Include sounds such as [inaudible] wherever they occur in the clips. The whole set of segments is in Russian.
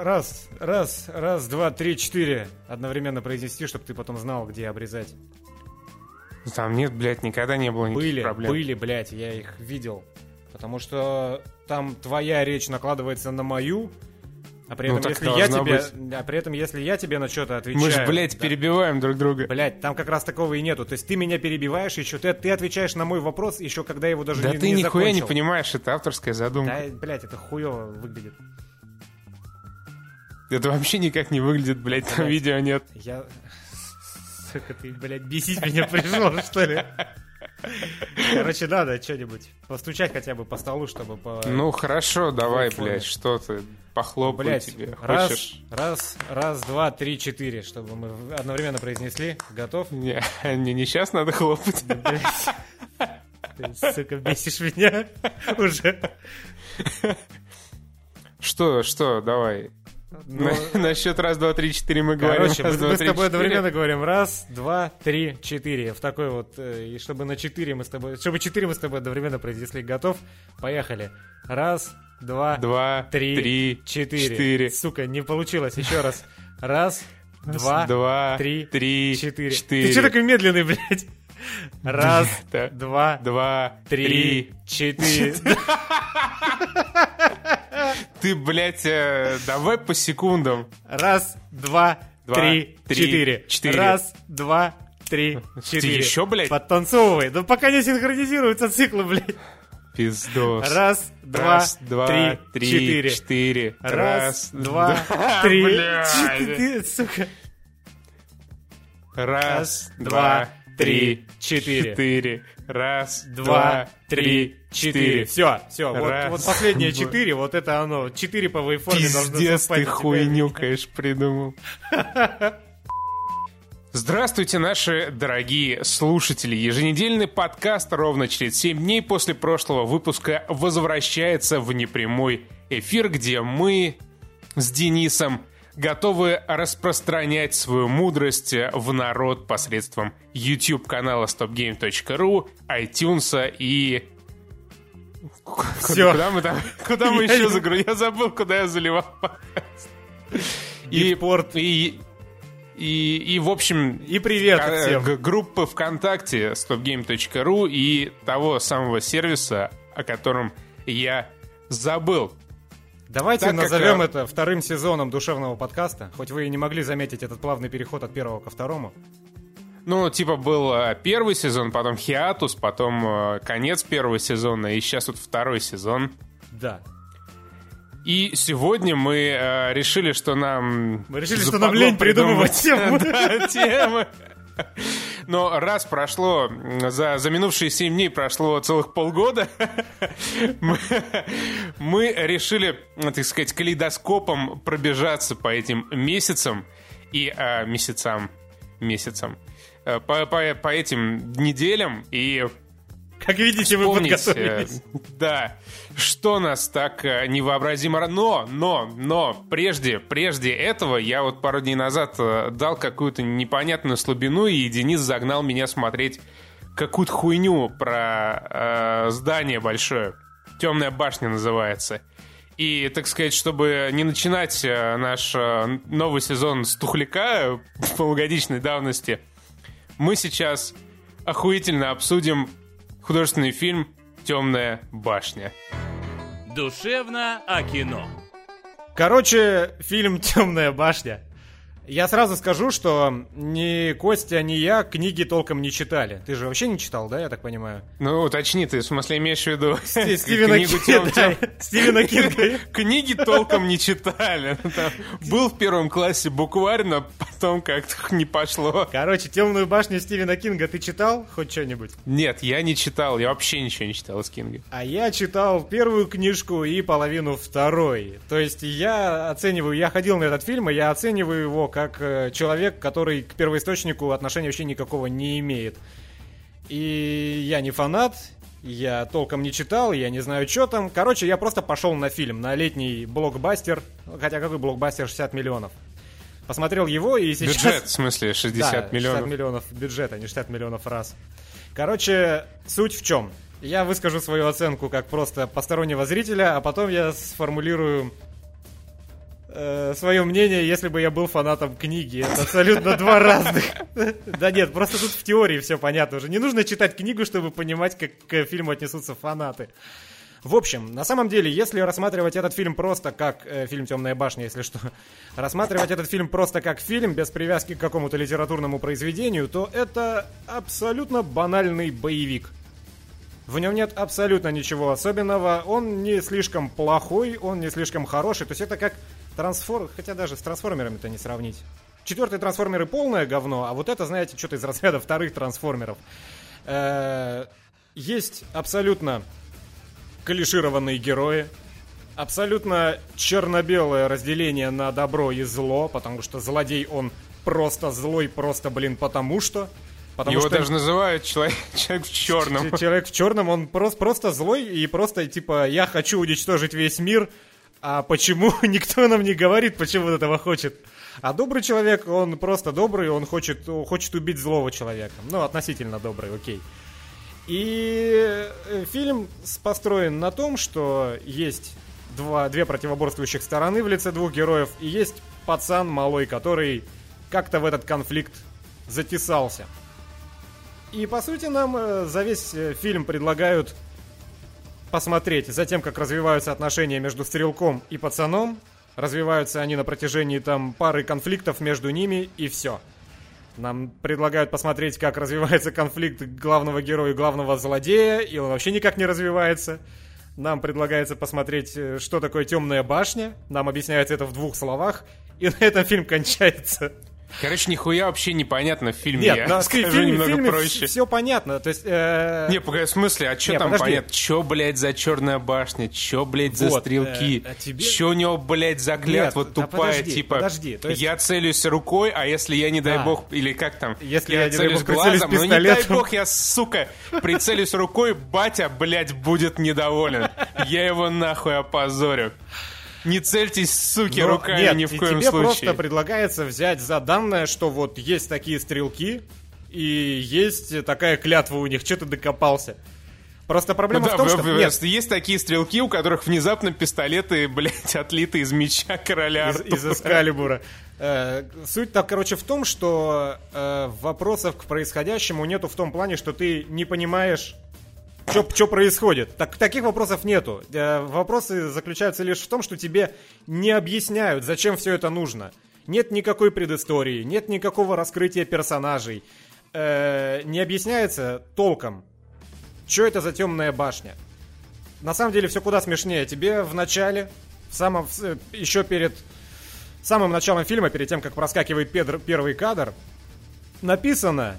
раз, раз, раз, два, три, четыре одновременно произнести, чтобы ты потом знал, где обрезать. Там нет, блядь, никогда не было никаких Были, проблем. были, блядь, я их видел. Потому что там твоя речь накладывается на мою, а при Ну, этом, если я тебе, а при этом, если я тебе на что-то отвечаю, Мы же, блядь, да, перебиваем друг друга. Блядь, там как раз такого и нету. То есть ты меня перебиваешь еще, ты, ты отвечаешь на мой вопрос еще когда его даже Да не, ты не нихуя не закончил. понимаешь, это авторская задумка. Да, блядь, это хуево выглядит. Это вообще никак не выглядит, блядь, там видео нет. Я... [laughs] Сука, ты, блядь, бесить меня пришел, что ли? Короче, надо что-нибудь постучать хотя бы по столу, чтобы по... Ну хорошо, давай, блядь, что ты, похлопай Блядь, тебе. раз, Хочешь? раз, раз, два, три, четыре, чтобы мы одновременно произнесли. Готов? Не, не, не сейчас надо хлопать. Блядь. [laughs] Ты, сука, бесишь меня [laughs] уже. Что, что, давай. Ну, [laughs] На, счет раз, два, три, четыре мы говорим. Короче, раз, мы, два, мы с три, тобой четыре. одновременно говорим раз, два, три, четыре. В такой вот, э, и чтобы на четыре мы с тобой, чтобы четыре мы с тобой одновременно произнесли. Готов? Поехали. Раз, два, Два, три, три, четыре. четыре. Сука, не получилось. Еще раз. Раз, два, два, три, три, четыре. четыре. Ты что такой медленный, блядь? Раз, два, Два, три, три. четыре. [laughs] Ты, блядь, э, давай по секундам. Раз, два, Два, три, три, четыре. четыре. Раз, два, три, четыре. еще, блядь? Подтанцовывай. Да пока не синхронизируются циклы, блядь. Пиздос. Раз, два, Раз, два, три, три, четыре. четыре. Раз, два, два, [laughs] три, четыре. Сука. Раз, два, три, четыре. четыре. Раз, Два, три, четыре. Все, все. Вот, Раз, вот последние два. [laughs] четыре, вот это оно. Четыре по вейформе должны Пиздец, ты хуйню, конечно, [laughs] придумал. Здравствуйте, наши дорогие слушатели. Еженедельный подкаст ровно через 7 дней после прошлого выпуска возвращается в непрямой эфир, где мы с Денисом готовы распространять свою мудрость в народ посредством YouTube-канала stopgame.ru, iTunes и... Всё. Куда мы там? Куда мы еще загрузили? Я забыл, куда я заливал. И, Битпорт. и, и, и, в общем, И привет всем. г- группы ВКонтакте stopgame.ru и того самого сервиса, о котором я забыл. Давайте Так как, назовем э, это вторым сезоном душевного подкаста. Хоть вы и не могли заметить этот плавный переход от первого ко второму. Ну, типа, был э, первый сезон, потом хиатус, потом э, конец первого сезона, и сейчас вот второй сезон. Да. И сегодня мы э, решили, что нам... Мы решили, что нам лень придумывать тему. [laughs] Да, темы. Но раз прошло, за, за минувшие 7 дней прошло целых полгода, [laughs] мы, мы решили, ну, так сказать, калейдоскопом пробежаться по этим месяцам и а, месяцам, месяцам, э, по, по, по этим неделям. И Как видите, вспомнить, подготовились. да, что нас так э, невообразимо... ра- Но, но, но, прежде, прежде этого я вот пару дней назад э, дал какую-то непонятную слабину, и Денис загнал меня смотреть какую-то хуйню про э, здание большое. Темная башня называется. И, так сказать, чтобы не начинать э, наш новый сезон с тухляка [laughs] полугодичной давности, мы сейчас охуительно обсудим художественный фильм «Темная башня». Душевно о кино. Короче, фильм «Темная башня». Я сразу скажу, что ни Костя, ни я книги толком не читали. Ты же вообще не читал, да, я так понимаю? Ну, уточни, ты в смасле имеешь в виду [laughs] Сти- Стивена Кинга. «Тем- да, Стивена Кинга. Книги толком не читали. Там Был в первом классе букварь, но потом как-то [laughs] не пошло. Короче, «Темную башню» Стивена Кинга ты читал хоть что-нибудь? Нет, я не читал, я вообще ничего не читал из Кинга. А я читал первую книжку и половину второй. То есть я оцениваю, я ходил на этот фильм, и я оцениваю его как э, человек, который к первоисточнику отношения вообще никакого не имеет. И я не фанат, я толком не читал, я не знаю, что там. Короче, я просто пошел на фильм, на летний блокбастер. Хотя какой блокбастер 60 миллионов. Посмотрел его и сейчас... Бюджет, в смысле, 60 Да, миллионов. 60 миллионов бюджета, не 60 миллионов раз. Короче, суть в чем? Я выскажу свою оценку как просто постороннего зрителя, а потом я сформулирую э, свое мнение, если бы я был фанатом книги. Это абсолютно два разных. Да нет, просто тут в теории все понятно уже. Не нужно читать книгу, чтобы понимать, как к фильму отнесутся фанаты. В общем, на самом деле, если рассматривать этот фильм просто как э, фильм «Темная башня», если что, рассматривать этот фильм просто как фильм, без привязки к какому-то литературному произведению, то это абсолютно банальный боевик. В нем нет абсолютно ничего особенного, он не слишком плохой, он не слишком хороший, то есть это как трансформ... хотя даже с трансформерами это не сравнить. Четвертые трансформеры полное говно, а вот это, знаете, что-то из разряда вторых трансформеров. Э, есть абсолютно клишированные герои, абсолютно черно-белое разделение на добро и зло, потому что злодей он просто злой, просто, блин, потому что. Потому Его что даже называют человек, человек в черном. человек в черном, он просто, просто злой и просто типа я хочу уничтожить весь мир, а почему [laughs] никто нам не говорит, почему он этого хочет. А добрый человек, он просто добрый, он хочет, хочет убить злого человека. Ну, относительно добрый, окей. И э, фильм построен на том, что есть два, две противоборствующих стороны в лице двух героев, и есть пацан малой, который как-то в этот конфликт затесался. И по сути нам э, за весь э, фильм предлагают посмотреть за тем, как развиваются отношения между стрелком и пацаном. Развиваются они на протяжении там пары конфликтов между ними и все. Нам предлагают посмотреть, как развивается конфликт главного героя и главного злодея, и он вообще никак не развивается. Нам предлагается посмотреть, э, что такое темная башня. Нам объясняется это в двух словах. И на этом фильм кончается. Короче, нихуя вообще непонятно в фильме. Нет, я на [laughs] скажу фильме, немного фильме проще. все понятно. То есть, э, Не, погоди, в смысле, а что там подожди. понятно? Чё, блядь, за черная башня? Чё, блядь, за Вот, стрелки? э, а тебе- Чё у него, блядь, за клятва да тупая, подожди, типа, подожди, то есть- я целюсь рукой, а если я, не дай Да. бог, или как там? Если я, дай целюсь бог, глазом, ну не дай бог, я, сука, прицелюсь рукой, батя, блядь, будет недоволен. Я его нахуй опозорю. Не цельтесь, суки, Но руками нет, ни в коем тебе случае. просто предлагается взять за данное, что вот есть такие стрелки, и есть такая клятва у них. Что ты докопался? Просто проблема Ну да, в том, что... Нет, есть такие стрелки, у которых внезапно пистолеты, [laughs] блядь, отлиты из меча короля из, Артура. из Эскалибура. Э, суть так, короче, в том, что э, вопросов к происходящему нету в том плане, что ты не понимаешь, что происходит. Так, таких вопросов нету. Э, вопросы заключаются лишь в том, что тебе не объясняют, зачем все это нужно. Нет никакой предыстории, нет никакого раскрытия персонажей. Э, не объясняется толком, что это за темная башня. На самом деле все куда смешнее. Тебе в начале, в самом, э, еще перед самым началом фильма, перед тем, как проскакивает педр- первый кадр, написано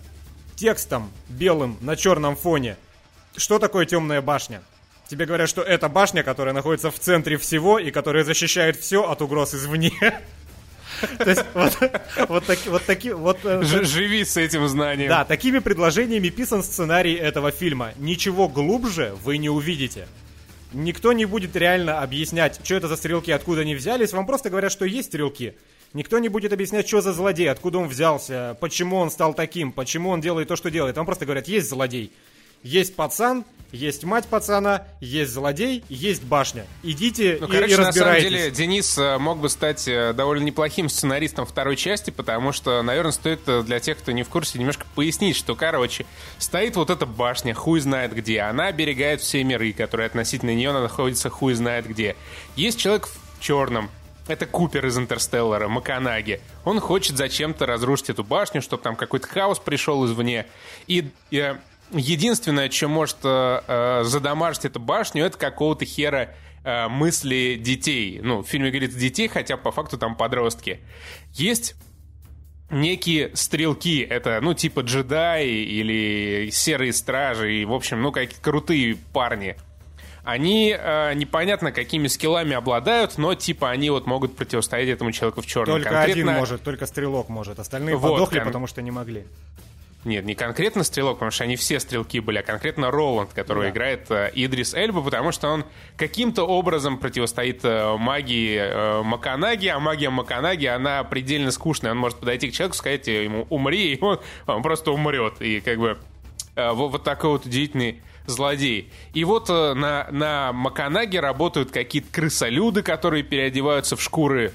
текстом белым на черном фоне, что такое темная башня. Тебе говорят, что это башня, которая находится в центре всего и которая защищает все от угроз извне. [laughs] То есть вот, вот, таки- вот таки- вот, э, Ж- живи с этим знанием. да, такими предложениями писан сценарий этого фильма. Ничего глубже вы не увидите. Никто не будет реально объяснять, что это за стрелки, откуда они взялись. Вам просто говорят, что есть стрелки. Никто не будет объяснять, что за злодей, откуда он взялся, почему он стал таким, почему он делает то, что делает. Вам просто говорят, есть злодей. Есть пацан, есть мать пацана, есть злодей, есть башня. Идите Ну, и, короче, и на самом разбирайтесь. деле, Денис э, мог бы стать э, довольно неплохим сценаристом второй части, потому что, наверное, стоит э, для тех, кто не в курсе, немножко пояснить, что, короче, стоит вот эта башня, хуй знает где, она оберегает все миры, которые относительно нее находятся хуй знает где. Есть человек в черном, это Купер из Интерстеллара, Маканаги. Он хочет зачем-то разрушить эту башню, чтобы там какой-то хаос пришел извне. И э, единственное, что может э, э, задамажить эту башню, это какого-то хера э, мысли детей. Ну, в фильме говорится детей, хотя по факту там подростки. Есть некие стрелки, это, ну, типа джедаи или серые стражи, и, в общем, ну, какие крутые парни. Они э, непонятно какими скиллами обладают, но типа они вот могут противостоять этому человеку в черном. Только один может, только стрелок может. Остальные Вот, подохли, кон- потому что не могли. Нет, не конкретно стрелок, потому что они все стрелки были, а конкретно Роланд, которого Да. играет э, Идрис Эльба, потому что он каким-то образом противостоит э, магии э, Маканаги, а магия Маканаги, она предельно скучная. Он может подойти к человеку, сказать ему «умри», и он, он просто умрет. И как бы э, вот, вот такой вот удивительный злодей. И вот э, на, на Маканаге работают какие-то крысолюды, которые переодеваются в шкуры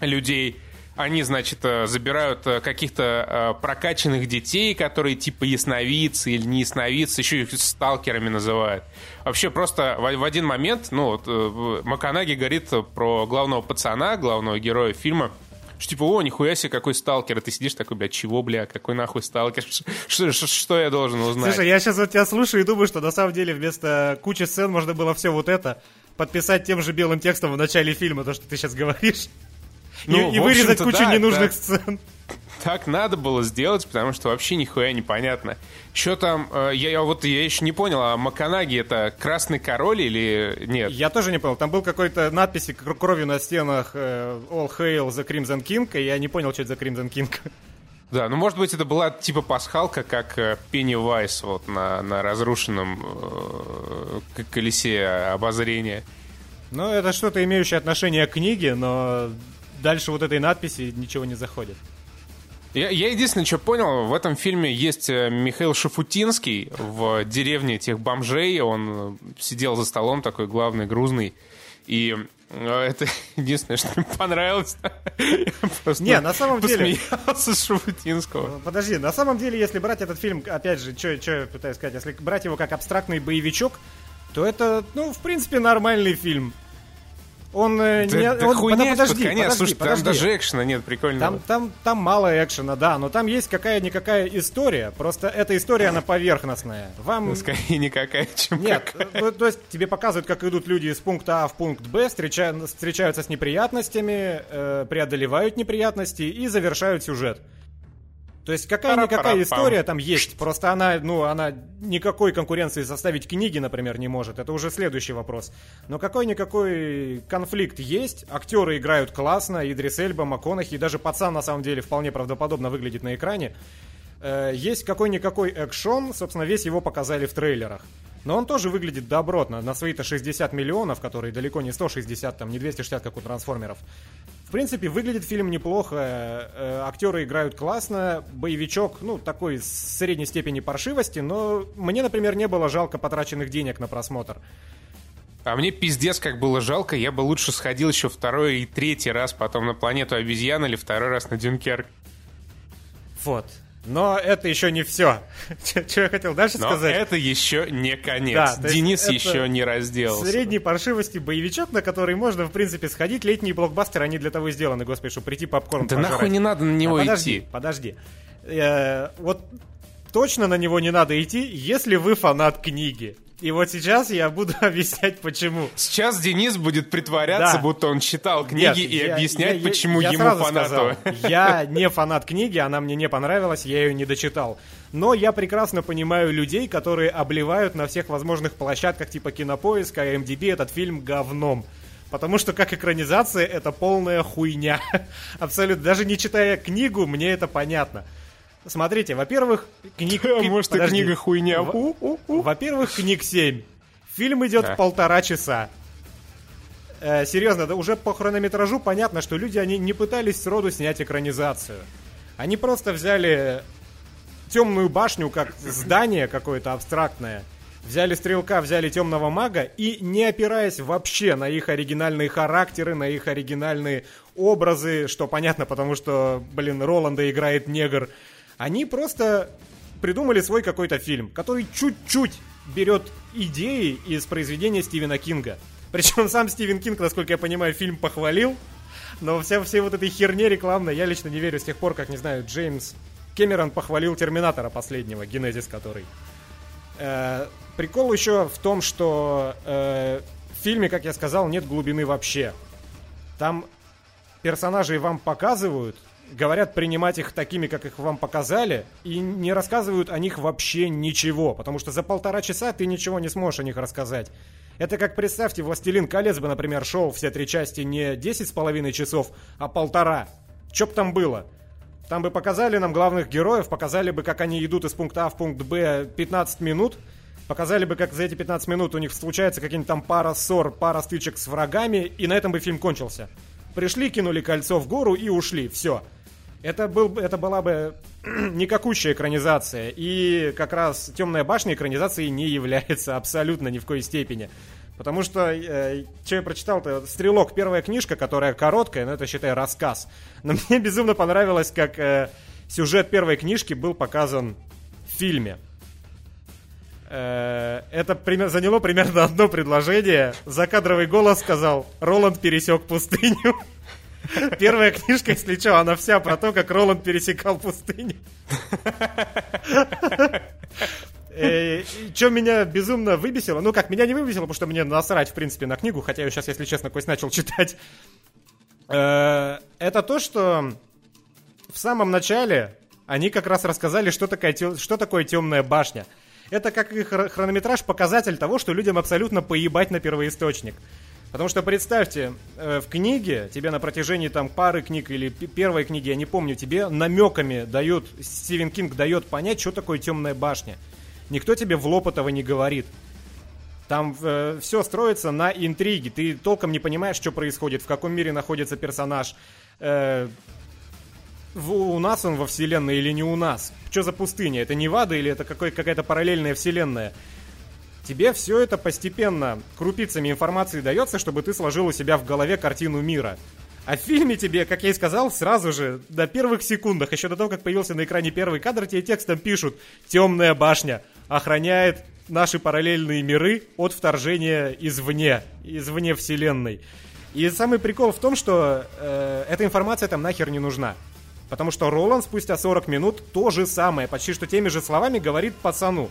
людей. Они, значит, э, забирают э, каких-то э, прокачанных детей, которые типа ясновидцы или не ясновидцы, еще их сталкерами называют. Вообще просто в, один момент, ну, вот, Маканаги говорит про главного пацана, главного героя фильма, что типа, о, нихуя себе, какой сталкер. И ты сидишь такой, бля, чего, бля, какой нахуй сталкер? Что, что, что я должен узнать? Слушай, я сейчас вот тебя слушаю и думаю, что на самом деле вместо кучи сцен можно было все вот это подписать тем же белым текстом в начале фильма, то, что ты сейчас говоришь. Ну, и, и вырезать кучу да, ненужных да. сцен. Так надо было сделать, потому что вообще нихуя непонятно. Что там, э, я, я вот я еще не понял, а Маканаги это красный король или нет? Я тоже не понял. Там был какой-то надписи кр- кровью на стенах э, All Hail the Crimson King, и я не понял, что это за Crimson King. Да, ну может быть это была типа пасхалка, как э, Пенни Вайс вот на, на разрушенном э, колесе обозрения. Ну, это что-то имеющее отношение к книге, но дальше вот этой надписи ничего не заходит. Я, я единственное, что понял, в этом фильме есть э, Михаил Шафутинский в деревне этих бомжей. Он э, сидел за столом такой главный, грузный. И э, это [laughs] единственное, что мне понравилось. Не, на самом деле- посмеялся с Шафутинского. Подожди, на самом деле, если брать этот фильм, опять же, что я пытаюсь сказать, если брать его как абстрактный боевичок, то это, ну, в принципе, нормальный фильм. Он э, Да, не... да он- хуйня подожди, под конец. подожди, Слушай, подожди. там даже экшена нет, прикольно. Там, там, там мало экшена, да, но там есть какая-никакая история. Просто эта история, она поверхностная. Вам... Скорее никакая, чем Нет, какая. то, то есть тебе показывают, как идут люди из пункта А в пункт Б, встреча- встречаются с неприятностями, э, преодолевают неприятности и завершают сюжет. То есть какая-никакая история там есть, просто она, ну, она никакой конкуренции составить книги, например, не может. Это уже следующий вопрос. Но какой-никакой конфликт есть, актеры играют классно, Идрис Эльба, МакКонахи, и даже пацан на самом деле вполне правдоподобно выглядит на экране. Э, есть какой-никакой экшон, собственно, весь его показали в трейлерах. Но он тоже выглядит добротно, на свои-то 60 миллионов, которые далеко не 160, там, не 260, как у трансформеров. В принципе, выглядит фильм неплохо, э, актеры играют классно, боевичок, ну, такой с средней степени паршивости, но мне, например, не было жалко потраченных денег на просмотр. А мне пиздец как было жалко, я бы лучше сходил еще второй и третий раз потом на планету обезьян или второй раз на Дюнкерк. Вот. Но это еще не все. [laughs] Что я хотел дальше Но сказать? это еще не конец. Да, Денис еще не разделался. Средней паршивости боевичок, на который можно, в принципе, сходить. Летние блокбастеры, они для того и сделаны, господи, чтобы прийти попкорн Да пожрать. нахуй не надо на него А подожди, идти. подожди. Э, вот точно на него не надо идти, если вы фанат книги. И вот сейчас я буду [laughs] объяснять, почему. Сейчас Денис будет притворяться, Да. будто он читал книги Нет, и я- объяснять, я- я- почему я ему сразу фанату. сказал, [laughs] я не фанат книги, она мне не понравилась, я ее не дочитал. Но я прекрасно понимаю людей, которые обливают на всех возможных площадках типа Кинопоиска, MDB этот фильм говном. Потому что как экранизация это полная хуйня. [laughs] Абсолютно. Даже не читая книгу, мне это понятно. Смотрите, во-первых, книг... [laughs] А может, и книга хуйня. Во-первых, книг 7. Фильм идет Да. полтора часа. Э, серьезно, да уже по хронометражу понятно, что люди они не пытались сроду снять экранизацию. Они просто взяли темную башню как здание какое-то абстрактное. Взяли стрелка, взяли темного мага и не опираясь вообще на их оригинальные характеры, на их оригинальные образы, что понятно, потому что, блин, Роланда играет негр, они просто придумали свой какой-то фильм, который чуть-чуть берет идеи из произведения Стивена Кинга. Причем сам Стивен Кинг, насколько я понимаю, фильм похвалил, но вся, всей вот этой херне рекламной я лично не верю с тех пор, как, не знаю, Джеймс Кэмерон похвалил Терминатора последнего, Генезис который. Э, прикол еще в том, что э, в фильме, как я сказал, нет глубины вообще. Там персонажей вам показывают, говорят принимать их такими, как их вам показали, и не рассказывают о них вообще ничего, потому что за полтора часа ты ничего не сможешь о них рассказать. Это как, представьте, «Властелин колец» бы, например, шел все три части не 10 с половиной часов, а полтора. Чё б там было? Там бы показали нам главных героев, показали бы, как они идут из пункта А в пункт Б 15 минут, показали бы, как за эти 15 минут у них случается какие-нибудь там пара ссор, пара стычек с врагами, и на этом бы фильм кончился. Пришли, кинули кольцо в гору и ушли. Все. Это, был, бы- это была бы [clears throat] никакущая экранизация. И как раз «Темная башня» экранизацией не является [laughs] абсолютно ни в коей степени. Потому что, э, что я прочитал-то, «Стрелок» первая книжка, которая короткая, но это, считай, рассказ. [laughs] Но мне безумно понравилось, как э, сюжет первой книжки был показан в фильме. Э, это заняло примерно [laughs] одно предложение. Закадровый голос сказал, Роланд пересек пустыню. [laughs] Первая книжка, если что, она вся про то, как Роланд пересекал пустыню. [laughs] Э, что меня безумно выбесило, ну как, меня не выбесило, потому что мне насрать, в принципе, на книгу, хотя я сейчас, если честно, кость начал читать. Э, это то, что в самом начале они как раз рассказали, что, такое, что такое темная башня. Это как их хронометраж показатель того, что людям абсолютно поебать на первоисточник. Потому что представьте, э, в книге тебе на протяжении там пары книг или первой книги, я не помню, тебе намеками дают, Стивен Кинг дает понять, что такое темная башня. Никто тебе в лоб этого не говорит. Там э, все строится на интриге. Ты толком не понимаешь, что происходит, в каком мире находится персонаж. Э, в, у нас он во вселенной или не у нас? Что за пустыня? Это не Вада или это какой, какая-то параллельная вселенная? Тебе все это постепенно крупицами информации дается, чтобы ты сложил у себя в голове картину мира. А в фильме тебе, как я и сказал, сразу же, до первых секундах, еще до того, как появился на экране первый кадр, тебе текстом пишут «Темная башня охраняет наши параллельные миры от вторжения извне, извне вселенной». И самый прикол в том, что э, эта информация там нахер не нужна. Потому что Роланд спустя 40 минут то же самое, почти что теми же словами говорит пацану.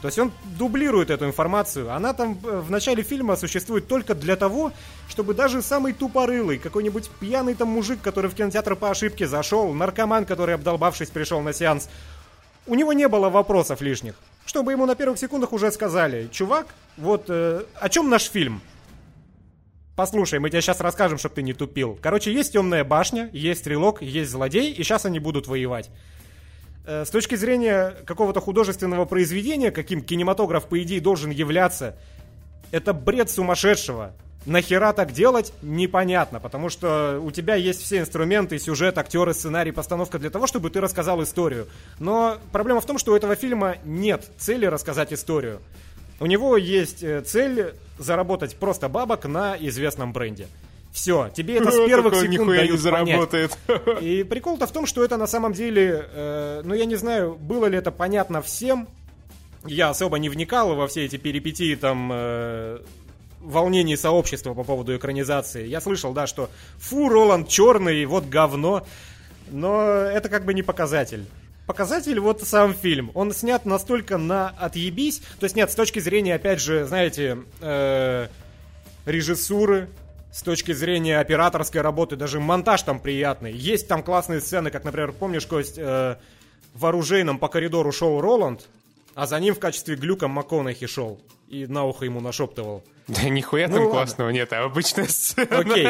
То есть он дублирует эту информацию. Она там э, в начале фильма существует только для того, чтобы даже самый тупорылый, какой-нибудь пьяный там мужик, который в кинотеатр по ошибке зашел, наркоман, который обдолбавшись пришел на сеанс, у него не было вопросов лишних. Чтобы ему на первых секундах уже сказали, чувак, вот э, о чем наш фильм? Послушай, мы тебе сейчас расскажем, чтобы ты не тупил. Короче, есть темная башня, есть стрелок, есть злодей, и сейчас они будут воевать. Э, с точки зрения какого-то художественного произведения, каким кинематограф, по идее, должен являться, это бред сумасшедшего. Нахера так делать, непонятно, потому что у тебя есть все инструменты, сюжет, актеры, сценарий, постановка для того, чтобы ты рассказал историю. Но проблема в том, что у этого фильма нет цели рассказать историю. У него есть э, цель заработать просто бабок на известном бренде. Все, тебе это с [laughs] первых секунд дают не заработает. понять. [laughs] И прикол-то в том, что это на самом деле, э, ну я не знаю, было ли это понятно всем. Я особо не вникал во все эти перипетии там э, волнений сообщества по поводу экранизации. Я слышал, да, что фу, Роланд черный, вот говно. Но это как бы не показатель. Показатель вот сам фильм. Он снят настолько на отъебись. То есть нет, с точки зрения, опять же, знаете, э, режиссуры, с точки зрения операторской работы, даже монтаж там приятный. Есть там классные сцены, как, например, помнишь, Кость, э, в оружейном по коридору шел Роланд, а за ним в качестве глюка МакКонахи шел и на ухо ему нашептывал. Да нихуя ну, там ладно. классного нет, а обычная сцена. Окей.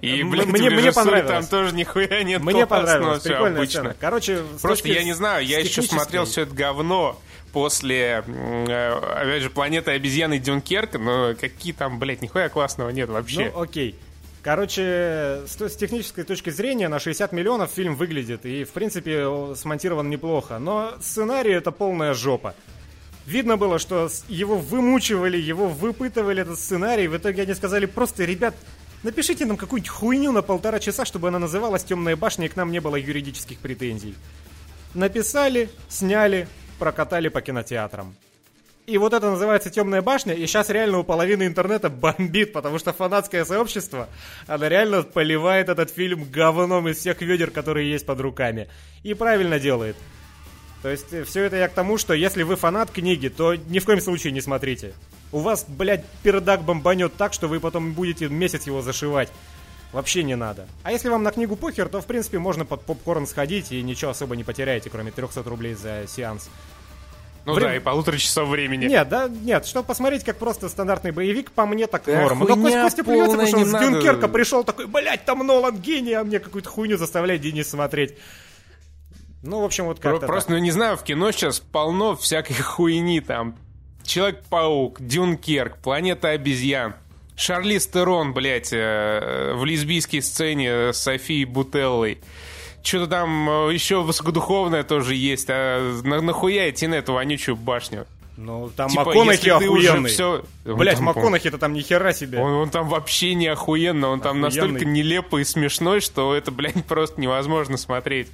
И, блядь, мне, мне понравилось. Там тоже нихуя нет Мне понравилось, прикольная обычно. сцена. Короче, Просто я не знаю, я еще смотрел все это говно после, э, опять же, «Планета обезьяны Дюнкерк», но какие там, блядь, нихуя классного нет вообще. Ну, окей. Короче, с, с технической точки зрения на 60 миллионов фильм выглядит и, в принципе, смонтирован неплохо. Но сценарий это полная жопа. Видно было, что его вымучивали, его выпытывали этот сценарий. В итоге они сказали просто, ребят, напишите нам какую-нибудь хуйню на полтора часа, чтобы она называлась «Темная башня» и к нам не было юридических претензий. Написали, сняли, прокатали по кинотеатрам. И вот это называется «Темная башня», и сейчас реально у половины интернета бомбит, потому что фанатское сообщество, оно реально поливает этот фильм говном из всех ведер, которые есть под руками. И правильно делает. То есть э, все это я к тому, что если вы фанат книги, то ни в коем случае не смотрите. У вас, блядь, пердак бомбанет так, что вы потом будете месяц его зашивать. Вообще не надо. А если вам на книгу похер, то в принципе можно под попкорн сходить и ничего особо не потеряете, кроме 300 рублей за сеанс. Ну Вре... да, и полутора часов времени. Нет, да, нет, чтобы посмотреть, как просто стандартный боевик, по мне так норм. Но Кость Костя плюется, потому что он с Дюнкерка пришел такой, блядь, там Нолан гений, а мне какую-то хуйню заставляет Денис смотреть. Ну, в общем, вот как-то Просто, так. ну, не знаю, в кино сейчас полно всякой [laughs] хуйни там. Человек-паук, Дюнкерк, Планета обезьян. Шарли Стерон, блядь, э, в лесбийской сцене с Софией Бутеллой. Что-то там э, еще высокодуховное тоже есть. А на, нахуя идти на эту вонючую башню? Ну, там Типа, МакКонахи охуенный. всё- Он Блять, МакКонахи-то там ни хера себе. Он, он там вообще не охуенно, он там Охуенный. настолько нелепый и смешной, что это, блядь, [laughs] просто невозможно смотреть.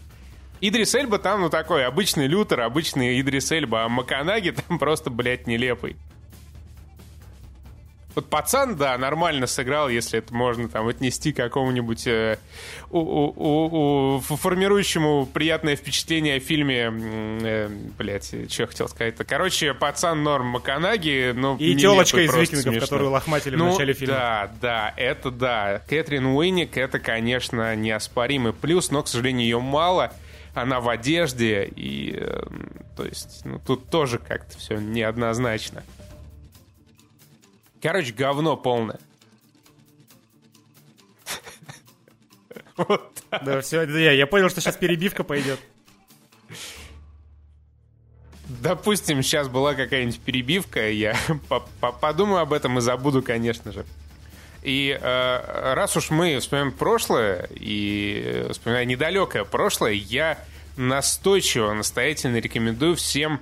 Идрис Эльба там, ну, такой обычный Лютер, обычный Идрис Эльба, а Маканаги там [laughs] просто, блядь, нелепый. Вот пацан, да, нормально сыграл, если это можно там отнести к какому-нибудь э, у- у- у- формирующему приятное впечатление о фильме, э, блядь, что я хотел сказать -то. Короче, пацан норм Маканаги, ну, И телочка из викингов, смешно. которую лохматили Ну, в начале фильма. Да, да, это да. Кэтрин Уинник, это, конечно, неоспоримый плюс, но, к сожалению, ее мало. Она в одежде, и, э, то есть, ну, тут тоже как-то все неоднозначно. Короче, говно полное. [laughs] Вот. Да, все, я, я понял, что сейчас перебивка пойдет. Допустим, сейчас была какая-нибудь перебивка, я [laughs] по- по- подумаю об этом и забуду, конечно же. И э, раз уж мы вспоминаем прошлое, и э, вспоминая недалекое прошлое, я настойчиво, настоятельно рекомендую всем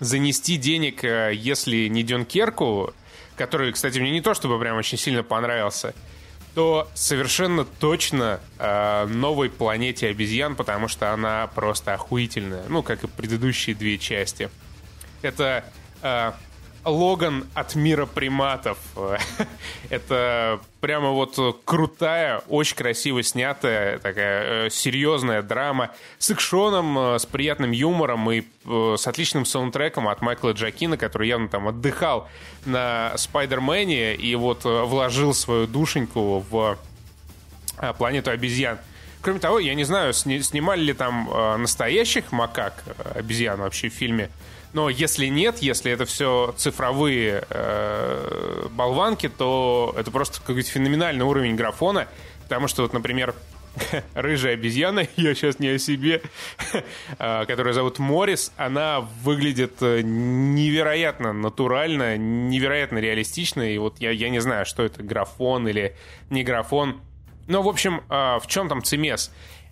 занести денег, э, если не Дюнкерку, который, кстати, мне не то чтобы прям очень сильно понравился, то совершенно точно э, новой планете обезьян, потому что она просто охуительная. Ну, как и предыдущие две части. Это э, Логан от мира приматов. [laughs] Это прямо вот крутая, очень красиво снятая, такая э, серьезная драма с экшоном, э, с приятным юмором и э, с отличным саундтреком от Майкла Джакина, который явно там отдыхал на Спайдермене и вот вложил свою душеньку в планету обезьян. Кроме того, я не знаю, сни- снимали ли там настоящих макак обезьян вообще в фильме. Но если нет, если это все цифровые э, болванки, то это просто какой-то феноменальный уровень графона. Потому что, вот, например, [laughs] рыжая обезьяна, [laughs] я сейчас не о себе, [laughs] э, которая зовут Морис, она выглядит э, невероятно натурально, невероятно реалистично. И вот я, я не знаю, что это, графон или не графон. Ну, в общем, э, в чем там цимес?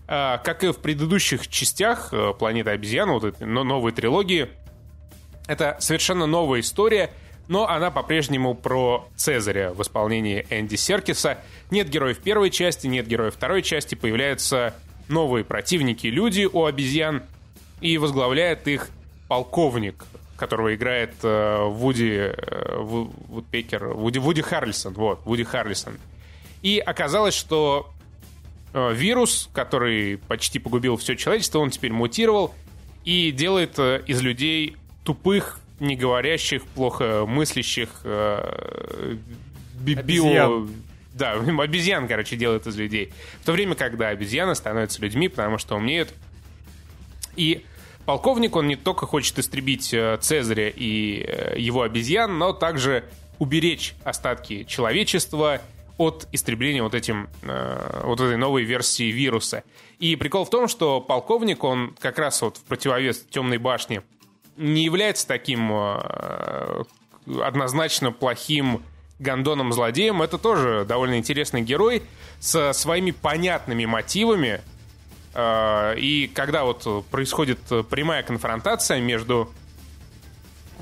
Э, Как и в предыдущих частях «Планета обезьян», вот этой но- новой трилогии, это совершенно новая история, но она по-прежнему про Цезаря в исполнении Энди Серкиса. Нет героев первой части, нет героев второй части, появляются новые противники, люди у обезьян, и возглавляет их полковник, которого играет э, Вуди, э, Ву- Вудпекер, Вуди, Вуди Харрельсон, вот, Вуди Харрельсон. И оказалось, что э, вирус, который почти погубил все человечество, он теперь мутировал и делает э, из людей тупых, не говорящих, плохо мыслящих э, би- био... Да, [laughs] обезьян, короче, делает из людей. В то время, когда обезьяны становятся людьми, потому что умеют. И полковник, он не только хочет истребить э, Цезаря и э, его обезьян, но также уберечь остатки человечества от истребления вот этим э, вот этой новой версии вируса. И прикол в том, что полковник, он как раз вот в противовес темной башне не является таким э, однозначно плохим гондоном-злодеем. Это тоже довольно интересный герой со своими понятными мотивами. Э, И когда вот происходит прямая конфронтация между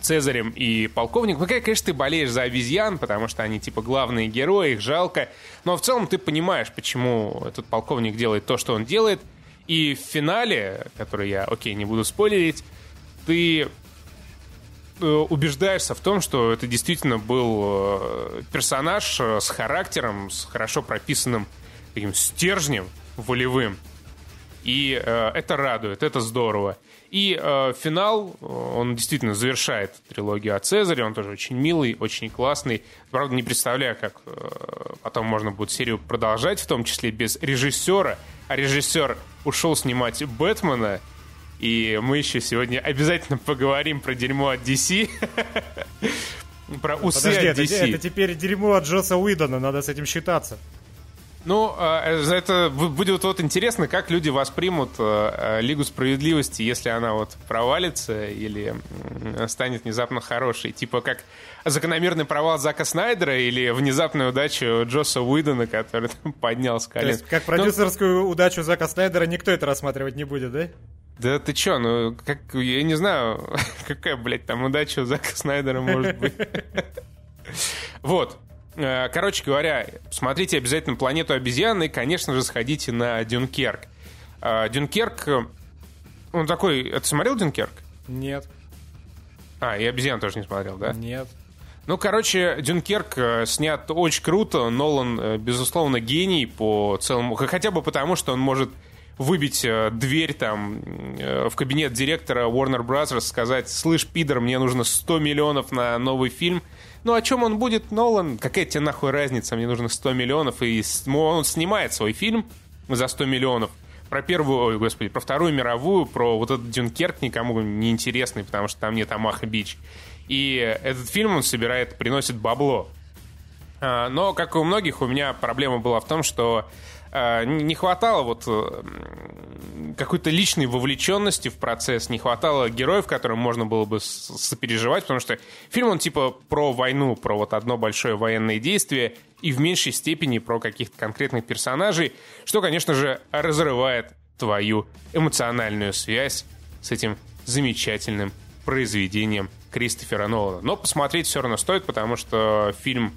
Цезарем и полковником. Ну, конечно, ты болеешь за обезьян, потому что они, типа, главные герои, их жалко. Но в целом ты понимаешь, почему этот полковник делает то, что он делает. И в финале, который я, окей, не буду спойлерить, ты э, убеждаешься в том, что это действительно был э, персонаж э, с характером, с хорошо прописанным таким стержнем волевым. И это радует, это здорово. И э, финал, он действительно завершает трилогию о Цезаре, он тоже очень милый, очень классный. Правда, не представляю, как э, потом можно будет серию продолжать, в том числе без режиссера. А режиссер ушел снимать Бэтмена, и мы еще сегодня обязательно поговорим про дерьмо от DC. [laughs] Про усы Подожди, от это, DC. это теперь дерьмо от Джоса Уидона, надо с этим считаться. Ну, э, за это бу- будет вот интересно, как люди воспримут э, э, Лигу Справедливости, если она вот провалится или станет внезапно хорошей. Типа как закономерный провал Зака Снайдера или внезапную удачу Джоса Уидона, который там [laughs] поднял с То колен. есть, как Ну, продюсерскую удачу Зака Снайдера никто это рассматривать не будет, да? Да ты чё, ну, как, я не знаю, [laughs] какая, блядь, там удача у Зака Снайдера может быть. [laughs] Вот. Э, короче говоря, смотрите обязательно «Планету обезьян» и, конечно же, сходите на Дюнкерк. Э, Дюнкерк, он такой... Ты смотрел Дюнкерк? Нет. А, и «Обезьян» тоже не смотрел, да? Нет. Ну, короче, Дюнкерк э, снят очень круто. Нолан, безусловно, гений по целому... Хотя бы потому, что он может выбить дверь там в кабинет директора Warner Bros., сказать, слышь, пидор, мне нужно 100 миллионов на новый фильм – ну, о чем он будет, Нолан? Какая тебе нахуй разница? Мне нужно 100 миллионов. И он снимает свой фильм за 100 миллионов. Про первую, ой, господи, про Вторую мировую, про вот этот Дюнкерк никому не интересный, потому что там нет Амаха Бич. И этот фильм он собирает, приносит бабло. А, но, как и у многих, у меня проблема была в том, что не хватало вот э, какой-то личной вовлеченности в процесс, не хватало героев, которым можно было бы сопереживать, потому что фильм, он типа про войну, про вот одно большое военное действие, и в меньшей степени про каких-то конкретных персонажей, что, конечно же, разрывает твою эмоциональную связь с этим замечательным произведением Кристофера Нолана. Но посмотреть все равно стоит, потому что фильм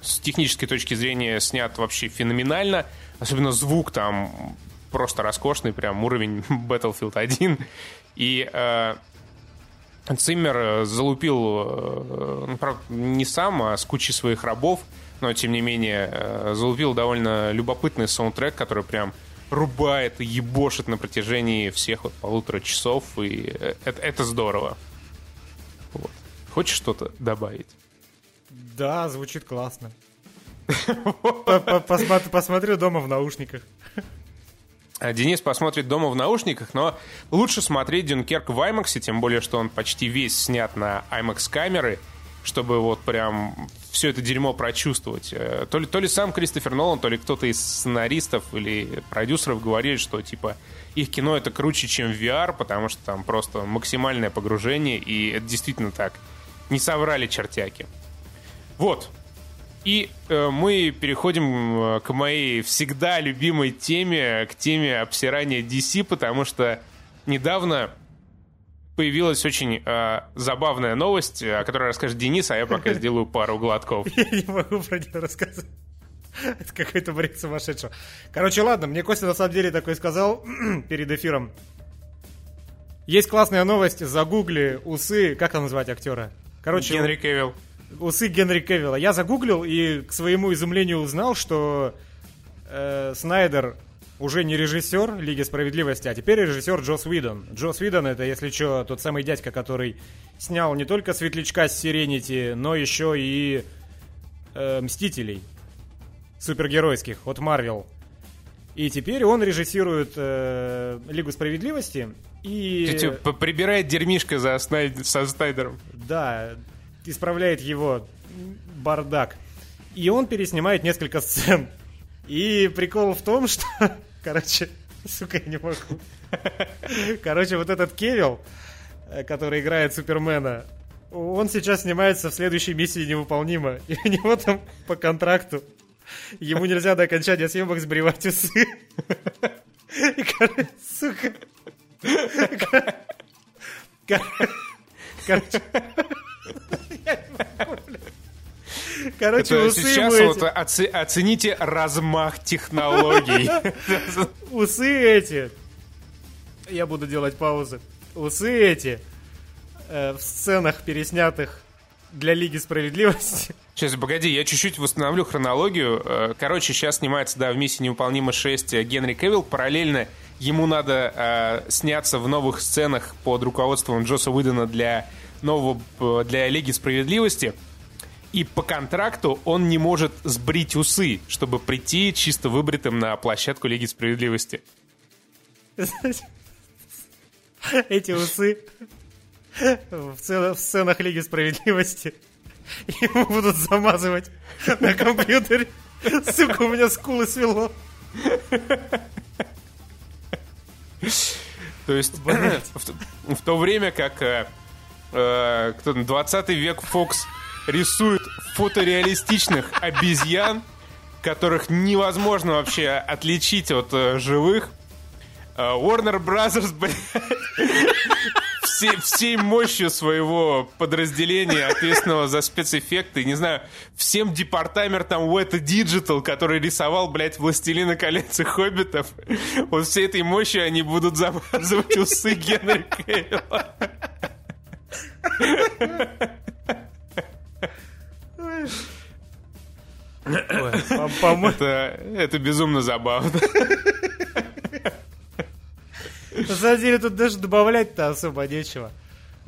с технической точки зрения снят вообще феноменально. Особенно звук там просто роскошный, прям уровень [laughs] Battlefield 1. И э, Циммер э, залупил, э, ну, правда, не сам, а с кучей своих рабов, но, тем не менее, э, залупил довольно любопытный саундтрек, который прям рубает и ебошит на протяжении всех вот полутора часов, и это, это здорово. Вот. Хочешь что-то добавить? Да, звучит классно. Посмотрю дома в наушниках. А Денис посмотрит дома в наушниках, но лучше смотреть Дюнкерк в IMAX, тем более, что он почти весь снят на IMAX камеры, чтобы вот прям все это дерьмо прочувствовать. Э, то ли, то ли сам Кристофер Нолан, то ли кто-то из сценаристов или продюсеров говорили, что типа их кино это круче, чем VR, потому что там просто максимальное погружение, и это действительно так. Не соврали чертяки. Вот, и э, мы переходим э, к моей всегда любимой теме, к теме обсирания DC, потому что недавно появилась очень э, забавная новость, о которой расскажет Денис, а я пока [laughs] сделаю пару глотков. [laughs] Я не могу про нее рассказывать. [laughs] Это какой-то бред сумасшедшего. Короче, ладно, мне Костя на самом деле такой сказал [clears throat] перед эфиром. Есть классная новость, загугли усы, как он назвать актера? Короче, Генри Кевилл усы Генри Кевилла. Я загуглил и к своему изумлению узнал, что э, Снайдер уже не режиссер Лиги Справедливости, а теперь режиссер Джос Уидон. Джос Уидон это, если что, тот самый дядька, который снял не только Светлячка с Сиренити, но еще и э, Мстителей супергеройских от Марвел. И теперь он режиссирует э, Лигу Справедливости и... Типа, прибирает дерьмишко за Снайд... со Снайдером. Да, исправляет его бардак. И он переснимает несколько сцен. И прикол в том, что... [laughs] Короче, сука, я не могу. [laughs] Короче, вот этот Кевилл, э, который играет Супермена, он сейчас снимается в следующей миссии невыполнимо. [laughs] И у него там по контракту ему нельзя до окончания съемок сбривать усы. И, короче, сука. Короче, Это усы сейчас ему вот оце оцените размах технологий. [laughs] Усы эти. Я буду делать паузы. Усы эти э, в сценах, переснятых для Лиги Справедливости. Сейчас, погоди, я чуть-чуть восстановлю хронологию. Э, короче, сейчас снимается, да, в «Миссии невыполнима 6» Генри Кевилл. Параллельно ему надо э, сняться в новых сценах под руководством Джоса Уидона для нового э, для Лиги Справедливости. И по контракту он не может сбрить усы, чтобы прийти чисто выбритым на площадку Лиги Справедливости. Эти усы в сценах Лиги Справедливости ему будут замазывать на компьютере. Сука, у меня скулы свело. То есть в, в то время как э, э, кто 20 век Фокс рисует фотореалистичных обезьян, которых невозможно вообще отличить от э, живых. А, Warner Brothers, [laughs] блядь, все, всей мощью своего подразделения, ответственного за спецэффекты, не знаю, всем департаментам Weta Digital, который рисовал, блядь, «Властелина колец» и «Хоббитов», вот всей этой мощью они будут замазывать усы Генри Кейла. Это, безумно забавно. На самом деле тут даже добавлять-то особо нечего.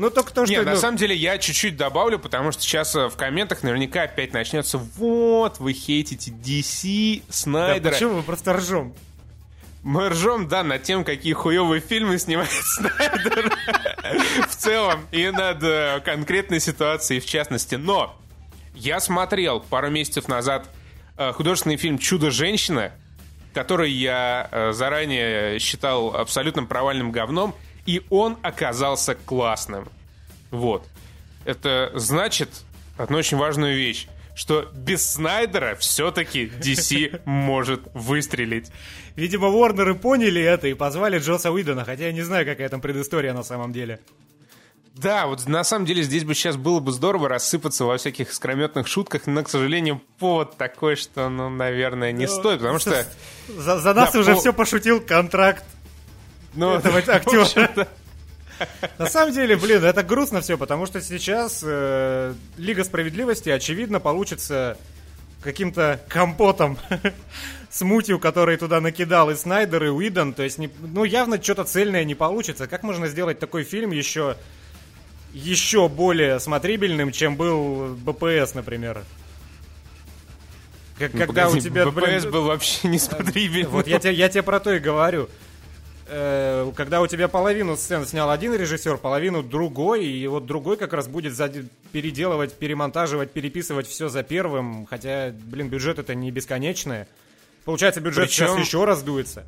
Ну, только то, что... Нет, ну, на самом деле я чуть-чуть добавлю, потому что сейчас э, в комментах наверняка опять начнется «Вот, вы хейтите DC, Да Снайдера». почему мы просто ржем? Мы ржем, да, над тем, какие хуевые фильмы снимает [laughs] Снайдер в целом и над э, конкретной ситуацией в частности. Но я смотрел пару месяцев назад э, художественный фильм «Чудо-женщина», который я э, заранее считал абсолютным провальным говном, и он оказался классным. Вот. Это значит одну очень важную вещь, что без Снайдера все-таки DC может выстрелить. Видимо, Ворнеры поняли это и позвали Джоса Уидона, хотя я не знаю, какая там предыстория на самом деле. Да, вот на самом деле здесь бы сейчас было бы здорово рассыпаться во всяких скрометных шутках, но, к сожалению, повод такой, что, ну, наверное, не стоит, потому что... За, за нас Да, уже по- все пошутил контракт Ну, этого [laughs] актера. На самом деле, блин, это грустно все, потому что сейчас э, Лига Справедливости, очевидно, получится каким-то компотом [laughs] с мутью, который туда накидал и Снайдер, и Уидон. То есть, не- ну, явно что-то цельное не получится. Как можно сделать такой фильм еще, еще более смотрибельным, чем был БПС, например? Как, ну, когда у погоди, тебя, БПС блин, был вообще [laughs] несмотрибельный. вот я я тебе про то и говорю. Э, Когда у тебя половину сцен снял один режиссер, половину другой, и вот другой как раз будет зади- переделывать, перемонтаживать, переписывать все за первым, хотя, блин, бюджет это не бесконечное. Получается, бюджет сейчас Причем- еще раздуется.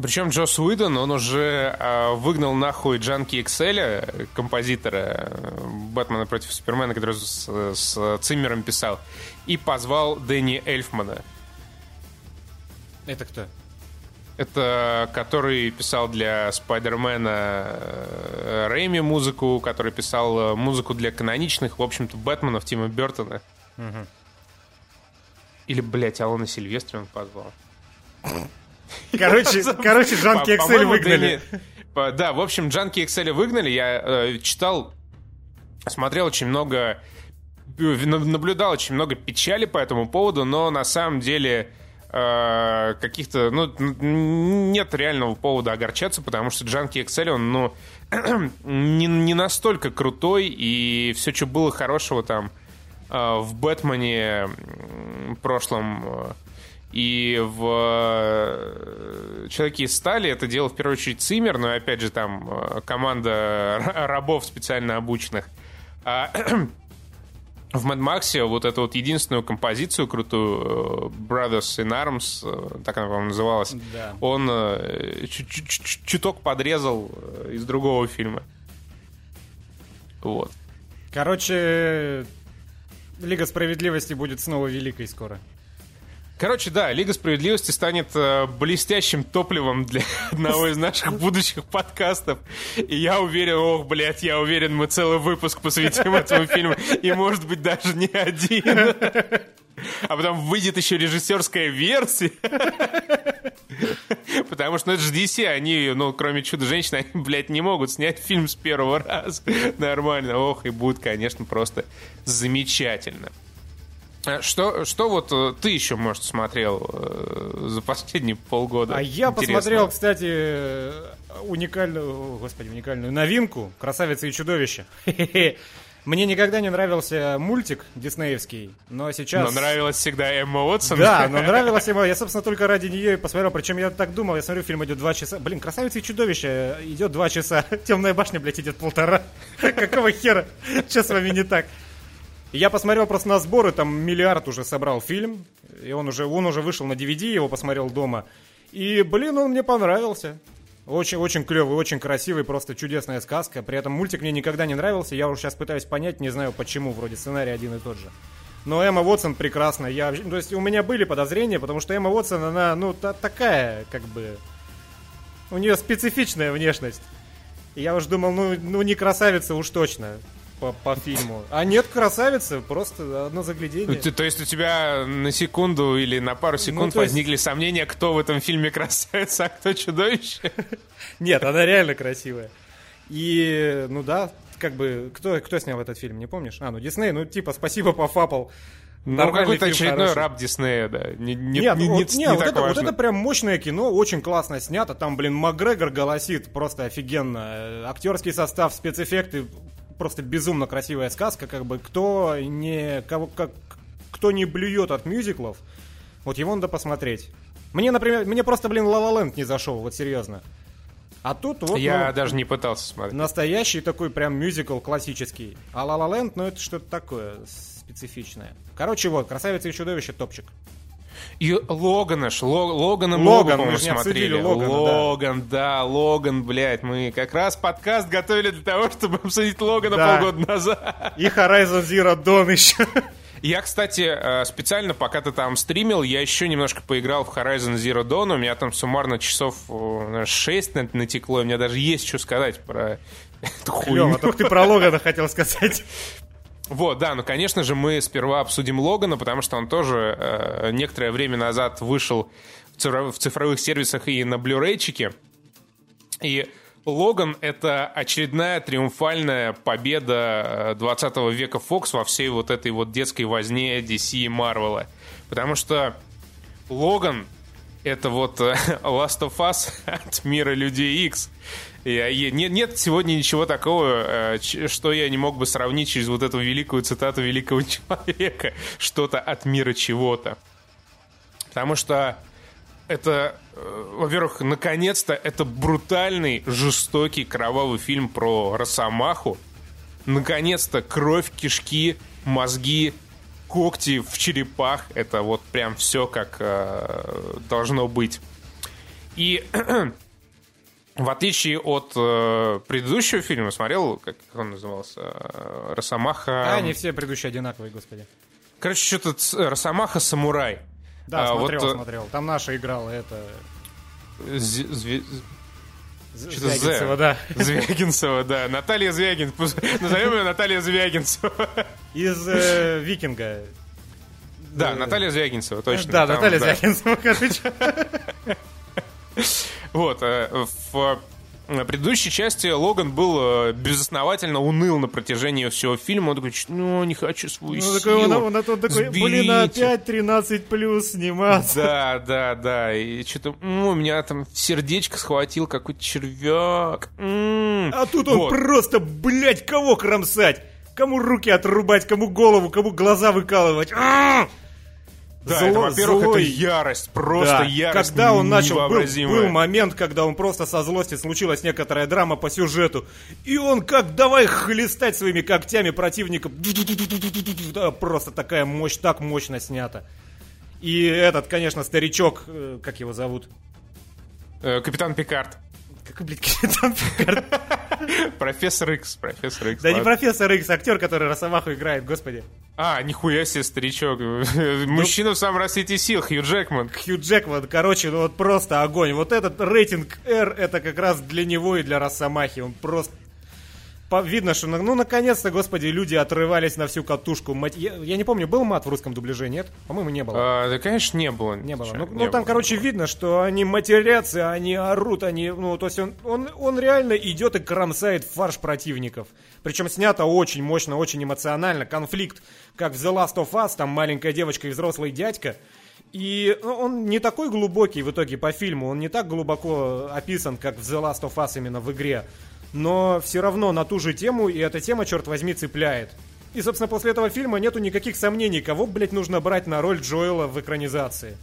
Причем Джос Уидон, он уже а, выгнал нахуй Джанки Экселя, композитора э, Бэтмена против Супермена, который с, с Циммером писал, и позвал Дэнни Эльфмана. Это кто? Это который писал для Спайдермена э, Рэйми музыку, который писал э, музыку для каноничных, в общем-то, Бэтменов Тима Бертона. Или, блядь, Алана Сильвестри он позвал. [laughs] Короче, [laughs] короче, Жанки по-моему, выгнали. Да, в общем, Джанки Экселя выгнали. Я э, читал, смотрел очень много, на- наблюдал очень много печали по этому поводу, но на самом деле э, каких-то, ну, нет реального повода огорчаться, потому что Джанки Эксель, он, ну, [clears throat] не, не настолько крутой, и все, что было хорошего там э, в Бэтмене прошлом э, и в Человеке из стали это делал в первую очередь Циммер, но опять же там команда ра- рабов специально обученных. [clears throat] В Mad Max вот эту вот единственную композицию крутую э, Brothers in Arms, э, так она, по-моему, называлась, Да. он э, чуток подрезал из другого фильма. Вот. Короче, Лига Справедливости будет снова великой скоро. Короче, да, Лига Справедливости станет э, блестящим топливом для [laughs] одного из наших [laughs] будущих подкастов. И я уверен, ох, блядь, я уверен, мы целый выпуск посвятим [laughs] этому фильму. И, может быть, даже не один. А потом выйдет еще режиссерская версия. Потому что ну, это же DC, они, ну, кроме Чудо-женщины, они, блядь, не могут снять фильм с первого раза нормально. Ох, и будет, конечно, просто замечательно. А Что, что вот э, ты еще, может, смотрел э, за последние полгода? А я посмотрел, кстати, э, уникальную, господи, уникальную новинку «Красавица и чудовище». [laughs] Мне никогда не нравился мультик диснеевский, но сейчас... Но нравилась всегда Эмма Уотсон. Да, [laughs] но нравилась ему. Я, собственно, только ради нее и посмотрел. Причем я так думал, я смотрю, фильм идет два часа. Блин, «Красавица и чудовище» идет два часа. [laughs] «Темная башня», блядь, идет полтора. Какого хера? Что с вами не так? Я посмотрел просто на сборы, там миллиард уже собрал фильм, и он уже, он уже вышел на DVD, его посмотрел дома. И, блин, он мне понравился. Очень, очень клевый, очень красивый, просто чудесная сказка. При этом мультик мне никогда не нравился. Я уже сейчас пытаюсь понять, не знаю почему, вроде сценарий один и тот же. Но Эмма Уотсон прекрасна. Я, то есть у меня были подозрения, потому что Эмма Уотсон, она, ну, та- такая, как бы... У нее специфичная внешность. И я уж думал, ну, ну не красавица уж точно по, по фильму. А нет красавицы, просто одно заглядение. То, то есть у тебя на секунду или на пару секунд Ну, то есть- возникли сомнения, кто в этом фильме красавица, а кто чудовище? [laughs] Нет, она реально красивая. И, ну да, как бы, кто, кто снял этот фильм, не помнишь? А, ну Дисней, ну типа, спасибо, пофапал. Ну, какой-то очередной хороший. раб Диснея, да. Не, не, Нет, не- вот, не- не, вот, это, вот важно. это прям мощное кино, очень классно снято. Там, блин, Макгрегор голосит просто офигенно. Э, Актерский состав, спецэффекты, просто безумно красивая сказка. Как бы кто не, кого, как, кто не блюет от мюзиклов, вот его надо посмотреть. Мне, например, мне просто, блин, La Land не зашел, вот серьезно. А тут вот Я ну, даже не пытался смотреть. настоящий такой прям мюзикл классический. А La Land, ну это что-то такое специфичное. Короче, вот, «Красавица и чудовище» топчик. И Логана ж, Ло- Логана Логан, много, мы же смотрели. Логана, да. Логан, да, Логан, блядь, мы как раз подкаст готовили для того, чтобы обсудить Логана Да. полгода назад. И Horizon Zero Dawn еще. Я, кстати, э, специально, пока ты там стримил, я еще немножко поиграл в Horizon Zero Dawn. У меня там суммарно часов э, наверное, 6 на- натекло. и У меня даже есть что сказать про [laughs] эту хуйню. Лёва, только ты про Логана хотел сказать. Вот, да, ну, конечно же, мы сперва обсудим Логана, потому что он тоже э, некоторое время назад вышел в цифро- в цифровых сервисах и на блюрейчике. И Логан — это очередная триумфальная победа э, 20 века Fox во всей вот этой вот детской возне DC и Марвела. Потому что Логан — это вот э, [laughs] Last of Us от мира Людей X. Э, и нет, нет сегодня ничего такого, э, что я не мог бы сравнить через вот эту великую цитату великого [laughs] человека. Что-то от мира чего-то. Потому что это, э, во-первых, наконец-то это брутальный, жестокий, кровавый фильм про Росомаху. Наконец-то кровь, кишки, мозги, когти в черепах. Это вот прям все как э, должно быть. И [clears throat] в отличие от э, предыдущего фильма, смотрел, как он назывался, Э, Росомаха... А, они все предыдущие одинаковые, господи. Короче, что-то ц- Росомаха Самурай. Да, А, смотрел, вот, э, смотрел. Там наша играла, это... З- зве- З- Что-то Звягинцева, Зе. да. Звягинцева, да. Наталья Звягинцева. Назовем ее Наталья Звягинцева. Из э, Викинга. Да, Наталья Звягинцева, точно. Да, Там, Наталья да. Звягинцева, короче. [laughs] Вот, э, в э, предыдущей части Логан был э, безосновательно уныл на протяжении всего фильма. Он такой, «Ч- ну, не хочу свою Ну, силу. такой, он, он, он такой, блин, а Сберите». опять 13 плюс сниматься. Да, да, да. И что-то м, у меня там сердечко схватил какой-то червяк. М. А тут он Вот. просто, блядь, кого кромсать? Кому руки отрубать, кому голову, кому глаза выкалывать. А! Да, Зло- это, во-первых, злой. это ярость, просто Да, ярость Когда он начал, был, был момент, когда он просто со злости случилась некоторая драма по сюжету, и он как давай хлестать своими когтями противника. Да, просто такая мощь, так мощно снято. И этот, конечно, старичок, э, как его зовут? Э, Капитан Пикард. Блядь, Капитан Пикард? Профессор Икс, профессор Икс. Да не профессор Икс, актер, который Росомаху играет, господи. А, нихуя себе, старичок. Мужчина в самом расцвете сил, Хью Джекман. Хью Джекман, короче, ну вот просто огонь. Вот этот рейтинг R, это как раз для него и для Росомахи. Он просто... Видно, что, ну, наконец-то, господи, люди отрывались на всю катушку. Мать- Я, я не помню, был мат в русском дубляже, нет? По-моему, не было. А, да, конечно, не было. Не было. ничего, Ну, не ну, там, было. короче, видно, что они матерятся, они орут, они, ну, то есть он, он, он реально идет и кромсает фарш противников. Причем снято очень мощно, очень эмоционально. Конфликт, как в The Last of Us, там маленькая девочка и взрослый дядька. И ну, он не такой глубокий в итоге по фильму, он не так глубоко описан, как в The Last of Us именно в игре. Но все равно на ту же тему, и эта тема, черт возьми, цепляет. И, собственно, после этого фильма нету никаких сомнений, кого, блядь, нужно брать на роль Джоэла в экранизации.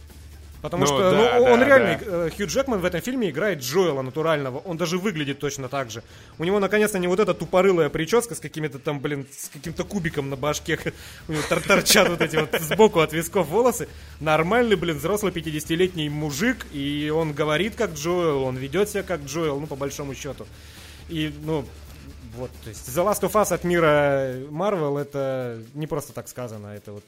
Потому Ну что да, ну, он да, реально, да. э, Хью Джекман в этом фильме играет Джоэла натурального. Он даже выглядит точно так же. У него наконец-то не вот эта тупорылая прическа с какими-то там, блин, с каким-то кубиком на башке. [laughs] У него тор- торчат вот эти вот сбоку от висков волосы. Нормальный, блин, взрослый 50-летний мужик. И он говорит как Джоэл, он ведет себя как Джоэл, ну, по большому счету. И, ну, вот, то есть The Last of Us от мира Marvel это не просто так сказано, это вот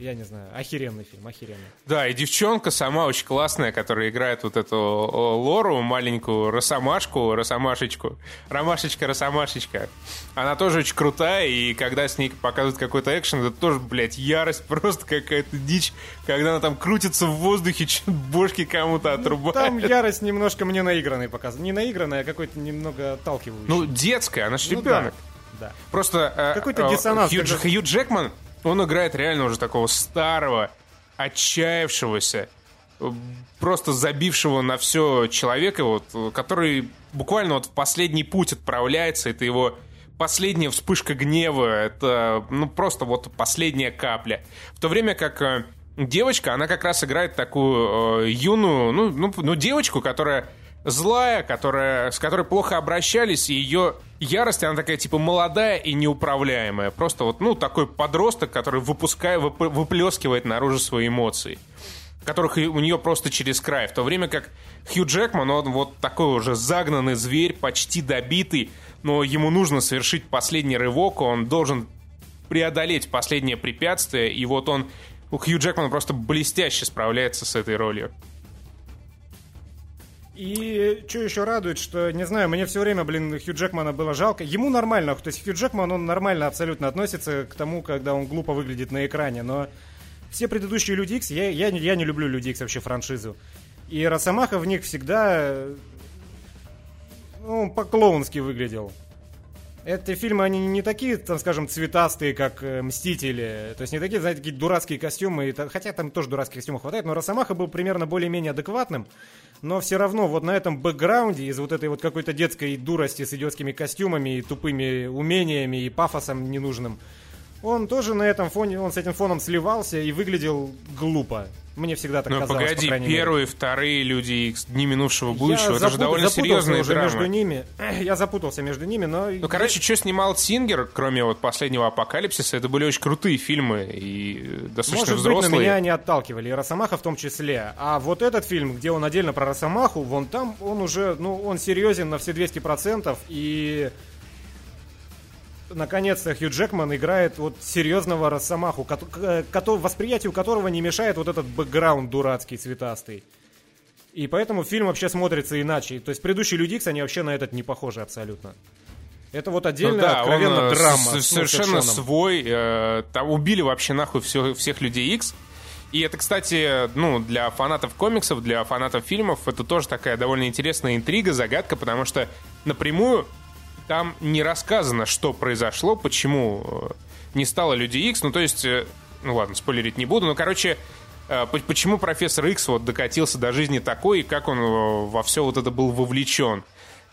я не знаю, охеренный фильм, охеренный. Да, и девчонка сама очень классная, которая играет вот эту Лору, маленькую Росомашку, Росомашечку, Ромашечка, Росомашечка. Она тоже очень крутая, и когда с ней показывают какой-то экшен, это тоже, блядь, ярость, [laughs] просто какая-то дичь, когда она там крутится в воздухе, бошки кому-то отрубает. Там ярость немножко мне наигранной показывает. Не наигранная, а какой-то немного отталкивающий. Ну, детская, она же ребенок. Да. да. Просто э, Какой-то диссонанс. Хью, когда- Хью Джекман, он играет реально уже такого старого, отчаявшегося, просто забившего на все человека, вот, который буквально вот в последний путь отправляется, это его последняя вспышка гнева, это ну просто вот последняя капля. В то время как э, девочка, она как раз играет такую э, юную, ну, ну, ну, девочку, которая злая, которая, с которой плохо обращались, и ее ярость, она такая, типа, молодая и неуправляемая. Просто вот, ну, такой подросток, который выпускает, вып- выплескивает наружу свои эмоции которых у нее просто через край. В то время как Хью Джекман, он вот такой уже загнанный зверь, почти добитый, но ему нужно совершить последний рывок, он должен преодолеть последнее препятствие, и вот он, Хью Джекмана просто блестяще справляется с этой ролью. И что еще радует, что, не знаю, мне все время, блин, Хью Джекмана было жалко. Ему нормально, то есть Хью Джекман, он нормально абсолютно относится к тому, когда он глупо выглядит на экране, но все предыдущие Люди Икс, я, я, я не люблю Люди Икс вообще франшизу. И Росомаха в них всегда, ну, по-клоунски выглядел. Эти фильмы, они не такие, там, скажем, цветастые, как э, «Мстители». То есть не такие, знаете, такие дурацкие костюмы. Хотя там тоже дурацких костюмов хватает, но Росомаха был примерно более-менее адекватным. Но все равно вот на этом бэкграунде из вот этой вот какой-то детской дурости с идиотскими костюмами и тупыми умениями и пафосом ненужным, он тоже на этом фоне, он с этим фоном сливался и выглядел глупо. Мне всегда так Но казалось, по погоди, мере. первые, вторые люди Икс, Дни минувшего будущего, Я это же запут- довольно запутался серьезные уже между драмы. ними. [clears throat] Я запутался между ними, но... Ну, короче, что снимал Сингер, кроме вот последнего апокалипсиса, это были очень крутые фильмы и э, достаточно Может быть, взрослые. на меня они отталкивали, и Росомаха в том числе. А вот этот фильм, где он отдельно про Росомаху, вон там он уже, ну, он серьезен на все 200%, и наконец-то Хью Джекман играет вот серьезного Росомаху, кото- к- кото- восприятию которого не мешает вот этот бэкграунд дурацкий, цветастый. И поэтому фильм вообще смотрится иначе. То есть предыдущие Люди Икс, они вообще на этот не похожи абсолютно. Это вот Ну отдельная, да, он, откровенно э, драма. с- ну, совершенно с экшоном. свой. э, там убили вообще нахуй все, всех людей X. И это, кстати, ну, для фанатов комиксов, для фанатов фильмов, это тоже такая довольно интересная интрига, загадка, потому что напрямую там не рассказано, что произошло, почему э, не стало Людей X. Ну, то есть, э, ну ладно, спойлерить не буду, но, короче, э, по- почему профессор X вот докатился до жизни такой, и как он во все вот это был вовлечен.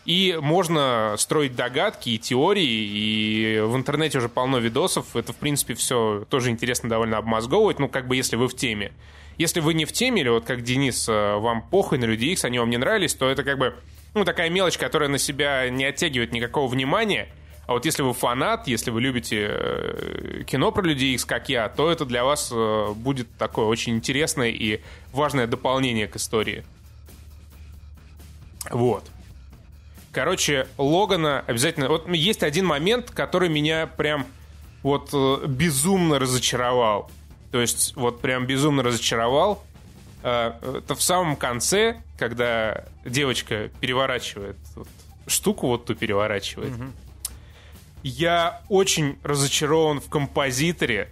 И можно строить догадки и теории, и в интернете уже полно видосов. Это, в принципе, все тоже интересно довольно обмозговывать, ну, как бы, если вы в теме. Если вы не в теме, или вот как Денис, вам похуй на Людей Икс, они вам не нравились, то это как бы, ну, такая мелочь, которая на себя не оттягивает никакого внимания. А вот если вы фанат, если вы любите э, кино про Людей Икс, как я, то это для вас э, будет такое очень интересное и важное дополнение к истории. Вот. Короче, Логана обязательно... Вот есть один момент, который меня прям вот э, безумно разочаровал. То есть вот прям безумно разочаровал. Это в самом конце, когда девочка переворачивает вот штуку, вот ту переворачивает. Я очень разочарован в композиторе,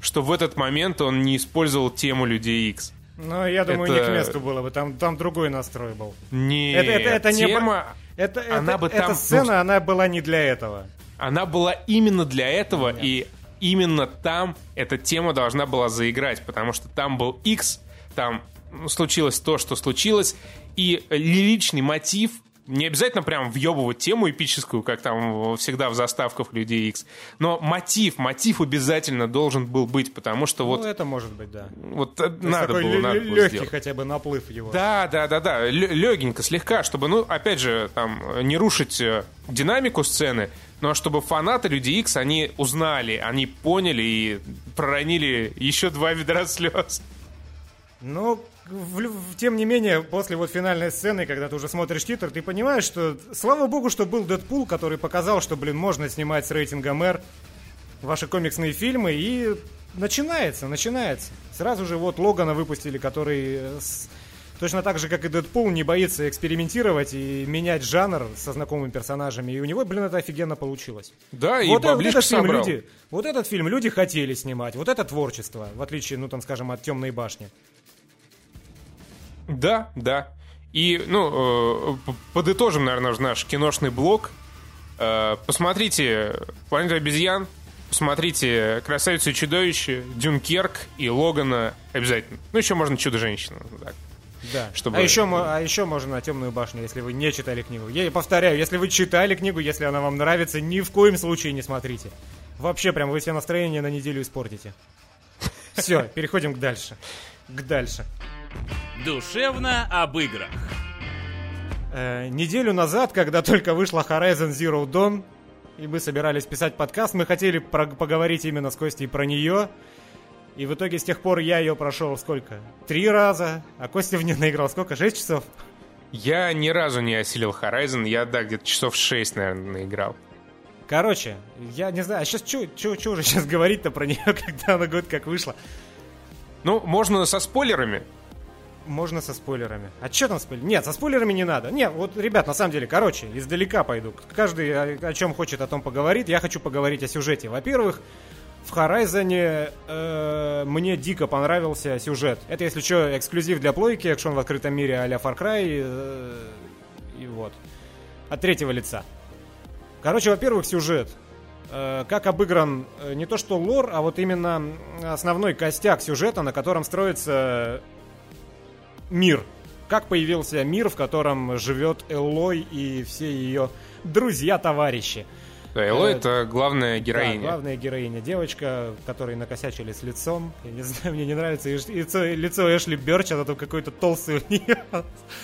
что в этот момент он не использовал тему Людей X. Ну, я думаю, Это- не к месту было бы. Там, там другой настрой был. Не, Это- это- это не тема, Это, Она это- бы эта там, ну, сцена, она была не для этого. она была именно для этого, и именно там эта тема должна была заиграть, потому что там был X, там случилось то, что случилось, и лиричный мотив не обязательно прям въебывать тему эпическую, как там всегда в заставках Людей X, но мотив, мотив обязательно должен был быть, потому что вот, Ну, это может быть, да. вот То надо было, надо было легкий сделать. хотя бы наплыв его. Да, да, да, да, легенько, слегка, чтобы, ну, опять же, там, не рушить э, динамику сцены, но чтобы фанаты Люди Икс, они узнали, они поняли и проронили еще два ведра слез. Но, в тем не менее, после вот финальной сцены, когда ты уже смотришь титр, ты понимаешь, что, слава богу, что был Дэдпул, который показал, что, блин, можно снимать с рейтингом R ваши комиксные фильмы, и начинается, начинается. Сразу же вот Логана выпустили, который э, с- точно так же, как и Дэдпул, не боится экспериментировать и менять жанр со знакомыми персонажами. И у него, блин, это офигенно получилось. Да, и вот, э- вот баблишко этот фильм собрал. люди, вот этот фильм люди хотели снимать, вот это творчество, в отличие, ну там, скажем, от Темной башни. Да, да. И, ну, э, подытожим, наверное, наш киношный блок. Э, Посмотрите «Планету обезьян», посмотрите «Красавицу и чудовище», «Дюнкерк» и «Логана» обязательно. Ну, еще можно «Чудо-женщину». так. Да. Чтобы- А, еще, а еще можно Темную башню, если вы не читали книгу. Я повторяю, если вы читали книгу, если она вам нравится, ни в коем случае не смотрите. Вообще, прям вы себе настроение на неделю испортите. Все, переходим к дальше. К дальше. Душевно об играх. Э, неделю назад, когда только вышла Horizon Zero Dawn, и мы собирались писать подкаст, мы хотели про- поговорить именно с Костей про нее. И в итоге с тех пор я ее прошел сколько? Три раза, а Костя в нее наиграл сколько? Шесть часов? Я ни разу не осилил Horizon, я, да, где-то часов 6, наверное, наиграл. Короче, я не знаю, а сейчас что уже сейчас говорить-то про нее, [laughs] когда она год как вышла? Ну, можно со спойлерами. Можно со спойлерами. А что там спойлеры? Нет, со спойлерами не надо. Нет, вот, ребят, на самом деле, короче, издалека пойду. Каждый о, о чем хочет, о том поговорит. Я хочу поговорить о сюжете. Во-первых, в Horizon э, мне дико понравился сюжет. Это, если что, эксклюзив для плойки, экшон в открытом мире а-ля Far Cry. э, и вот. От третьего лица. Короче, во-первых, сюжет. Э, как обыгран э, не то что лор, а вот именно основной костяк сюжета, на котором строится мир. Как появился мир, в котором живет Эллой и все ее друзья-товарищи. Да, Элой Э, это главная Да, героиня. главная героиня. Девочка, которой накосячили с лицом. Я не [laughs] знаю, мне не нравится лицо, лицо Эшли Берч, она там какой-то толстый у [laughs] нее.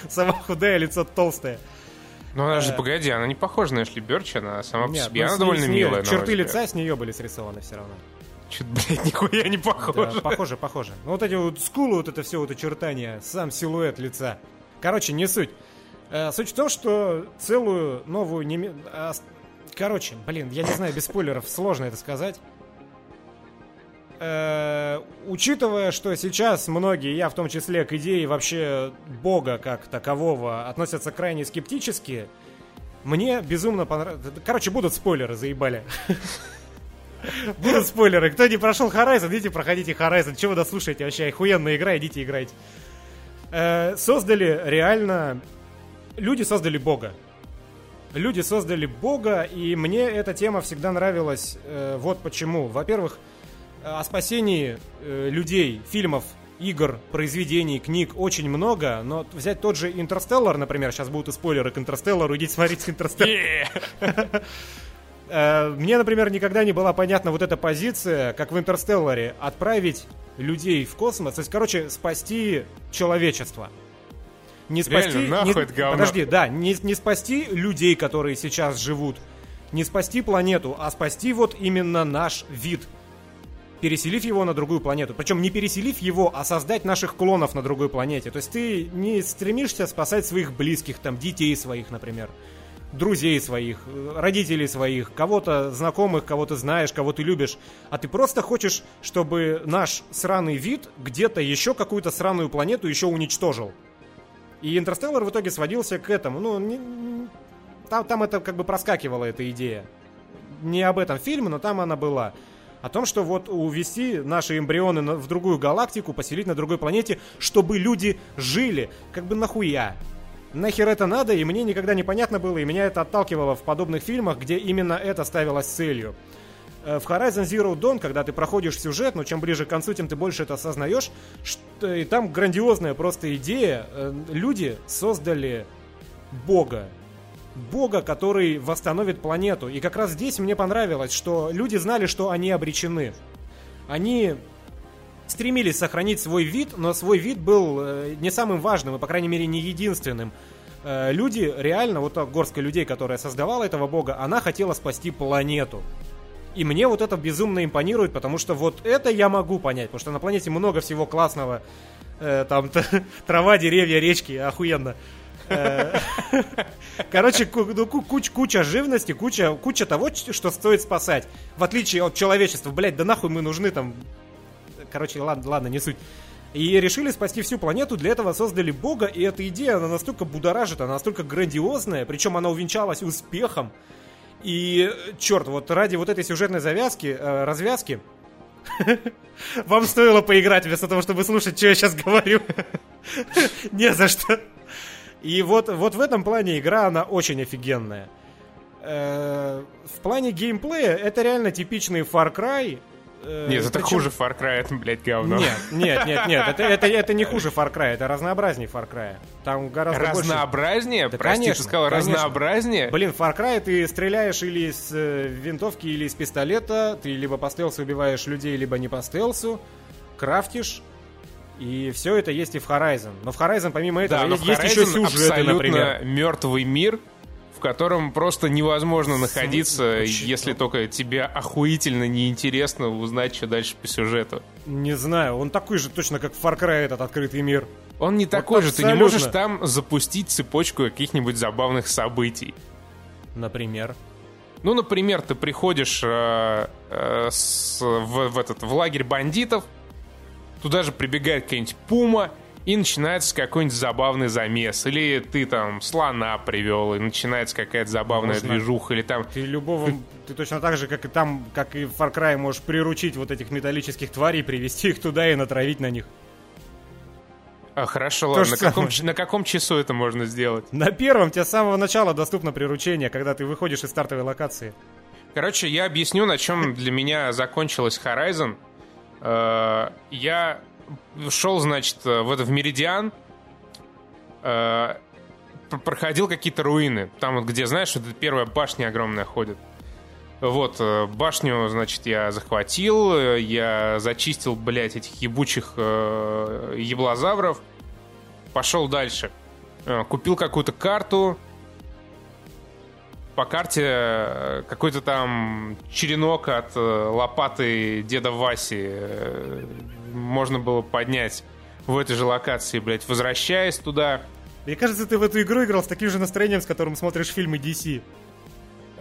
Сама худая, лицо толстое. Ну, она же, э, погоди, она не похожа на Эшли Бёрч, она сама по Нет, себе, ну, она довольно милая. Черты лица с нее были срисованы все равно. Чё-то, блядь, [laughs] нихуя не похоже. Да, похоже, похоже. Ну, вот эти вот скулы, вот это все вот очертания, сам силуэт лица. Короче, не суть. Э, суть в том, что целую новую... неме- а, Короче, блин, я не знаю, без спойлеров сложно это сказать. Э, учитывая, что сейчас многие, я в том числе, к идее вообще бога как такового относятся крайне скептически, мне безумно понравилось... Короче, будут спойлеры, заебали. [laughs] Будут спойлеры. Кто не прошел Horizon, идите проходите Horizon. Чего вы дослушаете вообще? Охуенная игра, идите играйте. Э, создали реально... Люди создали бога. Люди создали бога, и мне эта тема всегда нравилась. э, вот почему. Во-первых, о спасении э, людей, фильмов, игр, произведений, книг очень много, но взять тот же Интерстеллар, например, сейчас будут и спойлеры к Интерстеллару, идите смотрите Интерстеллар. [laughs] Э, Мне, например, никогда не была понятна вот эта позиция, как в Интерстелларе, отправить людей в космос, то есть, короче, спасти человечество. Не спасти... Реально, нахуй не-. Подожди, да, не, не спасти людей, которые сейчас живут, не спасти планету, а спасти вот именно наш вид, переселив его на другую планету. Причем не переселив его, а создать наших клонов на другой планете. То есть ты не стремишься спасать своих близких, там, детей своих, например, друзей своих, родителей своих, кого-то знакомых, кого ты знаешь, кого ты любишь, а ты просто хочешь, чтобы наш сраный вид где-то еще какую-то сраную планету еще уничтожил. И Интерстеллар в итоге сводился к этому. Ну, не- там, там это как бы проскакивала эта идея. Не об этом фильм, но там она была. О том, что вот увести наши эмбрионы в другую галактику, поселить на другой планете, чтобы люди жили. Как бы нахуя? Нахер это надо, и мне никогда не понятно было, и меня это отталкивало в подобных фильмах, где именно это ставилось целью. Э, В Horizon Zero Dawn, когда ты проходишь сюжет, но чем ближе к концу, тем ты больше это осознаешь, что и там грандиозная просто идея. Э, Люди создали Бога. Бога, который восстановит планету. И как раз здесь мне понравилось, что люди знали, что они обречены. Они стремились сохранить свой вид, но свой вид был э, не самым важным, и, по крайней мере, не единственным. Э, Люди, реально, вот горстка людей, которая создавала этого бога, она хотела спасти планету. И мне вот это безумно импонирует, потому что вот это я могу понять, потому что на планете много всего классного. Э, там [laughs] трава, деревья, речки, охуенно. Э, [laughs] Короче, ну, ку- куч- куча живности, куча, куча того, что стоит спасать. В отличие от человечества, блядь, да нахуй мы нужны там короче, ладно, ладно, не суть. И решили спасти всю планету, для этого создали бога, и эта идея, она настолько будоражит, она настолько грандиозная, причем она увенчалась успехом. И, черт, вот ради вот этой сюжетной завязки, э, развязки, [laughs] вам стоило поиграть вместо того, чтобы слушать, что я сейчас говорю. [laughs] Не за что. И вот, вот в этом плане игра, она очень офигенная. Э, в плане геймплея это реально типичный Far Cry, Э, нет, это Причем... хуже Far Cry, это, блядь, говно. Нет, нет, нет, нет, это, это, это не хуже Far Cry, это разнообразнее Far Cry. Там гораздо Разнообразнее? больше... Да, Прости, конечно, ты сказал конечно. разнообразнее? Блин, Far Cry ты стреляешь или с э, винтовки, или с пистолета, ты либо по стелсу убиваешь людей, либо не по стелсу, крафтишь, и все это есть и в Horizon. Но в Horizon, помимо этого, да, есть, есть еще сюжеты, например. мертвый мир, в котором просто невозможно находиться, Почему? если только тебе охуительно неинтересно узнать, что дальше по сюжету. Не знаю, он такой же точно, как Far Cry этот открытый мир. Он не вот такой же, ты не можешь там запустить цепочку каких-нибудь забавных событий. Например? Ну, например, ты приходишь э, э, с, в, в, этот, в лагерь бандитов, туда же прибегает какая-нибудь пума, и начинается какой-нибудь забавный замес. Или ты там слона привел, и начинается какая-то забавная Можно. движуха, или там... Ты любого... Ты точно так же, как и там, как и в Far Cry, можешь приручить вот этих металлических тварей, привести их туда и натравить на них. А, хорошо, ладно. На каком, на каком часу это можно сделать? На первом. Тебе с самого начала доступно приручение, когда ты выходишь из стартовой локации. Короче, я объясню, на чем для меня закончилась Horizon. Э, я шел, значит, в, это, в Меридиан, э, проходил какие-то руины. Там вот, где, знаешь, вот первая башня огромная ходит. Вот, э, башню, значит, я захватил, э, я зачистил, блядь, этих ебучих э, еблозавров, пошел дальше. Э, купил какую-то карту, по карте какой-то там черенок от лопаты деда Васи можно было поднять в этой же локации, блядь, возвращаясь туда. Мне кажется, ты в эту игру играл с таким же настроением, с которым смотришь фильмы DC.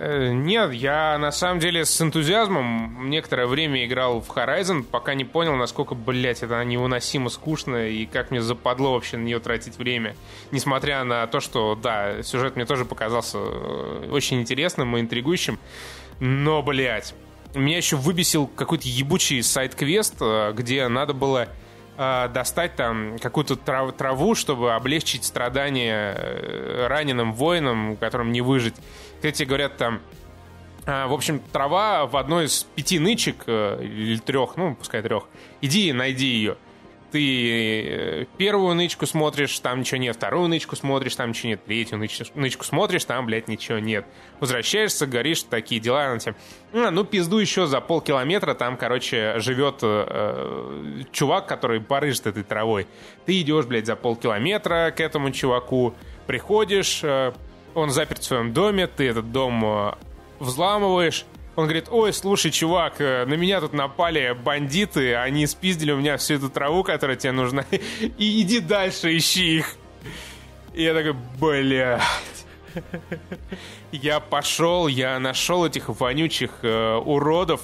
Э, нет, я на самом деле с энтузиазмом некоторое время играл в Horizon, пока не понял, насколько, блядь, это невыносимо скучно и как мне западло вообще на нее тратить время. Несмотря на то, что, да, сюжет мне тоже показался э, очень интересным и интригующим, но, блядь, меня еще выбесил какой-то ебучий сайт-квест, э, где надо было э, достать там какую-то трав траву, чтобы облегчить страдания э, раненым воинам, которым не выжить. Кстати, говорят там, в общем, трава в одной из пяти нычек, или трех, ну, пускай трех, иди и найди ее ты э, первую нычку смотришь, там ничего нет, вторую нычку смотришь, там ничего нет, третью нычку, нычку смотришь, там, блядь, ничего нет. Возвращаешься, говоришь, такие дела, она тебе, а, ну, пизду еще за полкилометра, там, короче, живет э, э, чувак, который барыжит этой травой. Ты идешь, блядь, за полкилометра к этому чуваку, приходишь, э, он заперт в своем доме, ты этот дом э, взламываешь, он говорит, ой, слушай, чувак, э, на меня тут напали бандиты, они спиздили у меня всю эту траву, которая тебе нужна, [laughs] и иди дальше, ищи их. И я такой, блядь. Я пошел, я нашел этих вонючих э, уродов,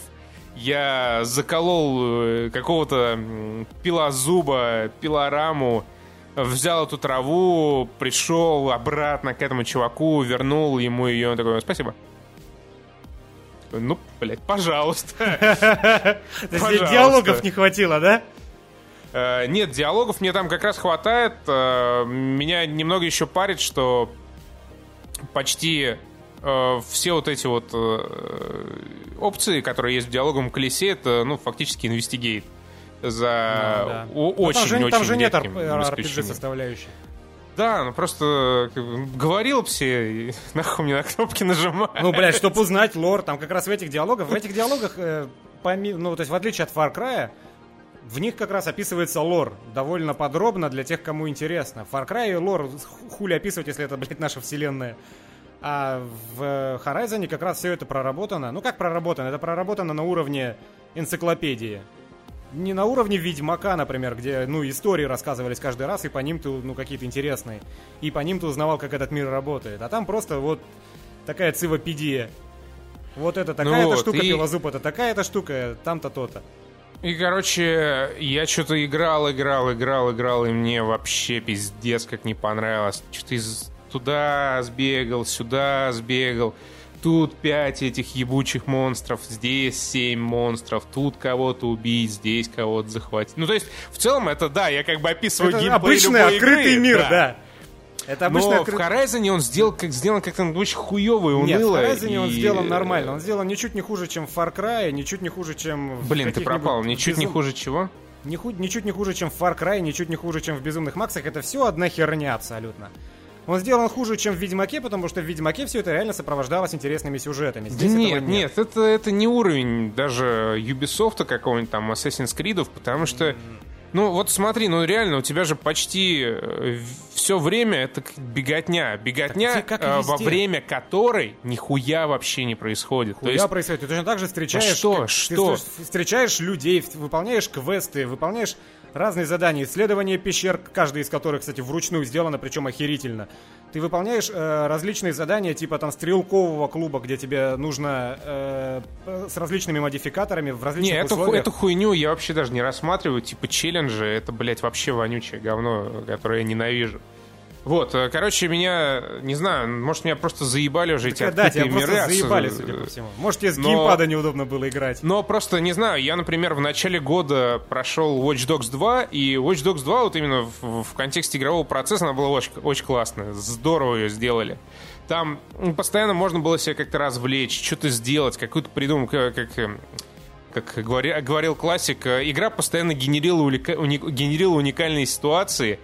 я заколол э, какого-то пилозуба, пилораму, взял эту траву, пришел обратно к этому чуваку, вернул ему ее, он такой, спасибо ну, блядь, [laughs] пожалуйста. Диалогов не хватило, да? Э, нет, диалогов мне там как раз хватает. Э, меня немного еще парит, что почти э, все вот эти вот опции, которые есть в диалоговом колесе, это, ну, фактически инвестигейт за ну, да. очень-очень ну, Там же нет RPG составляющей. Да, ну просто бы, говорил все, и [laughs] нахуй мне на кнопки нажимать. Ну, блядь, чтобы узнать лор, там как раз в этих диалогах, в этих диалогах, э, помимо, ну, то есть в отличие от Far Cry, в них как раз описывается лор довольно подробно для тех, кому интересно. Far Cry лор хули описывать, если это, [laughs] блядь, наша вселенная. А в Horizon как раз все это проработано. Ну как проработано? Это проработано на уровне энциклопедии не на уровне Ведьмака, например, где, ну, истории рассказывались каждый раз, и по ним ты, ну, какие-то интересные. И по ним ты узнавал, как этот мир работает. А там просто вот такая цивопедия. Вот это такая-то ну вот, штука, и... пилозуб это такая-то штука, там-то то-то. И, короче, я что-то играл, играл, играл, играл, и мне вообще пиздец как не понравилось. Что-то из туда сбегал, сюда сбегал. Тут пять этих ебучих монстров, здесь семь монстров, тут кого-то убить, здесь кого-то захватить. Ну, то есть, в целом, это, да, я как бы описываю Это геймплей обычный открытый игры, мир, да. Это обычный Но открытый... в Horizon он сделал, как, сделан как-то очень хуёво и Нет, в уныло. Horizon он и- сделан нормально. Он сделан ничуть не хуже, чем в Far Cry, ничуть не хуже, чем Блин, ты пропал. Ничуть не безум- хуже чего? Не ху- Ничуть не хуже, чем в Far Cry, ничуть не хуже, чем в Безумных Максах. Это все одна херня абсолютно. Он сделан хуже, чем в Ведьмаке, потому что в Ведьмаке все это реально сопровождалось интересными сюжетами. Да Здесь этого нет, нет, это, это не уровень даже Ubisoft какого-нибудь там Assassin's Creed, потому что, ну вот смотри, ну реально у тебя же почти все время это беготня. Беготня, Так, э, во время которой нихуя вообще не происходит. То Хуя есть, происходит. Ты точно так же встречаешь... А что? как- Что? Ты встречаешь людей, выполняешь квесты, выполняешь разные задания, исследование пещер, каждый из которых, кстати, вручную сделано, причем охерительно. Ты выполняешь э, различные задания, типа там стрелкового клуба, где тебе нужно э, э, с различными модификаторами в не, различных эту, ху- условиях. эту хуйню я вообще даже не рассматриваю. Типа челленджи, это, блядь, вообще вонючее говно, которое я ненавижу. Вот, э, короче, меня, не знаю, может, меня просто заебали уже эти Так, да, тебя открытые просто миры. заебали, Ос- судя по всему. Может, тебе с Но- геймпада неудобно было играть. Но просто, не знаю, я, например, в начале года прошел Watch Dogs 2, и Watch Dogs 2 вот именно в, в контексте игрового процесса она была очень, очень классная. Здорово ее сделали. Там м, постоянно можно было себя как-то развлечь, что-то сделать, какую-то придумать, как, как, эм, как говори- говорил классик, э, игра постоянно генерила, улика- уни- генерила уникальные ситуации,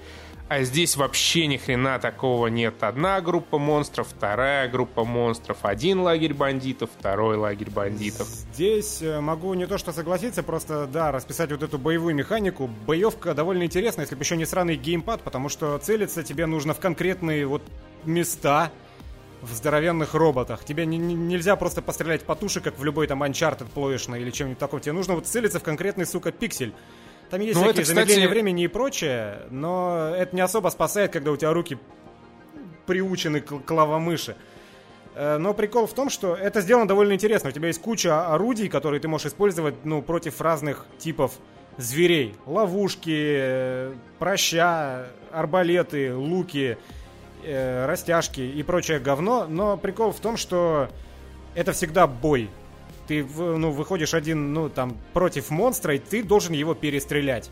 а здесь вообще ни хрена такого нет. Одна группа монстров, вторая группа монстров, один лагерь бандитов, второй лагерь бандитов. Здесь э, могу не то что согласиться, просто, да, расписать вот эту боевую механику. Боевка довольно интересная, если бы еще не сраный геймпад, потому что целиться тебе нужно в конкретные вот места в здоровенных роботах. Тебе не- не- нельзя просто пострелять по туше, как в любой там Uncharted плоешной или чем-нибудь таком. Тебе нужно вот целиться в конкретный, сука, пиксель. Там есть Ну, всякие это, кстати- замедления времени и прочее, но это не особо спасает, когда у тебя руки приучены к клавомыши. Э, Но прикол в том, что это сделано довольно интересно. У тебя есть куча орудий, которые ты можешь использовать ну, против разных типов зверей. Ловушки, э, проща, арбалеты, луки, э, растяжки и прочее говно. Но прикол в том, что это всегда бой. Ты ну, выходишь один ну, там, против монстра, и ты должен его перестрелять.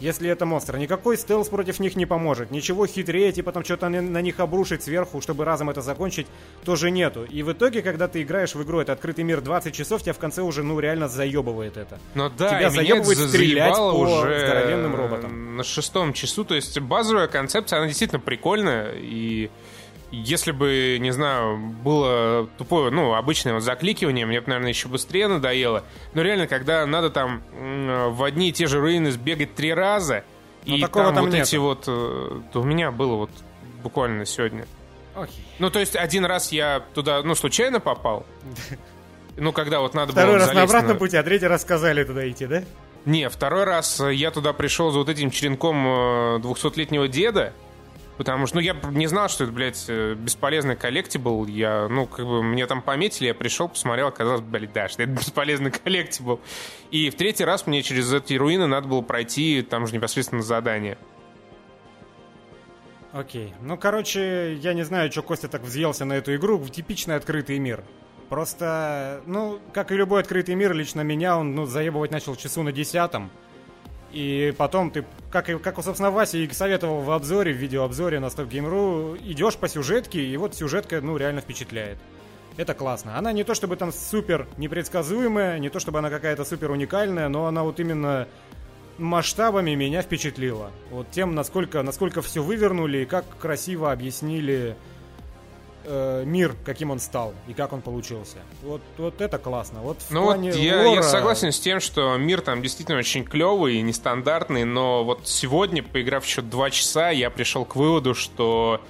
Если это монстр. Никакой стелс против них не поможет. Ничего хитрее, типа там что-то на, них обрушить сверху, чтобы разом это закончить, тоже нету. И в итоге, когда ты играешь в игру, это открытый мир 20 часов, тебя в конце уже, ну, реально заебывает это. Но да, Тебя заебывает стрелять по уже здоровенным роботам. на шестом часу. То есть базовая концепция, она действительно прикольная. И если бы, не знаю, было тупое, ну, обычное вот закликивание, мне бы, наверное, еще быстрее надоело. Но реально, когда надо там в одни и те же руины сбегать три раза, Но и такого там, там вот нету. эти вот... э, То у меня было вот буквально сегодня. Окей. Ну, то есть один раз я туда, ну, случайно попал. [laughs] Ну, когда вот надо Второй было раз на обратном пути, а третий раз сказали туда идти, да? Не, второй раз э, я туда пришел за вот этим черенком э, 200-летнего деда, потому что, ну, я не знал, что это, блядь, э, бесполезный коллектибл. Я, ну, как бы, мне там пометили, я пришел, посмотрел, оказалось, блядь, да, что это [laughs] бесполезный коллектибл. И в третий раз мне через эти руины надо было пройти, там же непосредственно задание. Окей. Ну, короче, я не знаю, что Костя так взъелся на эту игру. Типичный открытый мир. Просто, ну, как и любой открытый мир, лично меня он, ну, заебывать начал часу на десятом. И потом ты, как, как собственно, Вася и советовал в обзоре, в видеообзоре на Stop Game.ru, идешь по сюжетке, и вот сюжетка, ну, реально впечатляет. Это классно. Она не то чтобы там супер непредсказуемая, не то чтобы она какая-то супер уникальная, но она вот именно масштабами меня впечатлила. Вот тем, насколько, насколько все вывернули и как красиво объяснили э, мир, каким он стал и как он получился. Вот, вот это классно. Вот в Ну плане вот я, лора- я согласен с тем, что мир там действительно очень клевый и нестандартный, но вот сегодня, поиграв еще два часа, я пришел к выводу, что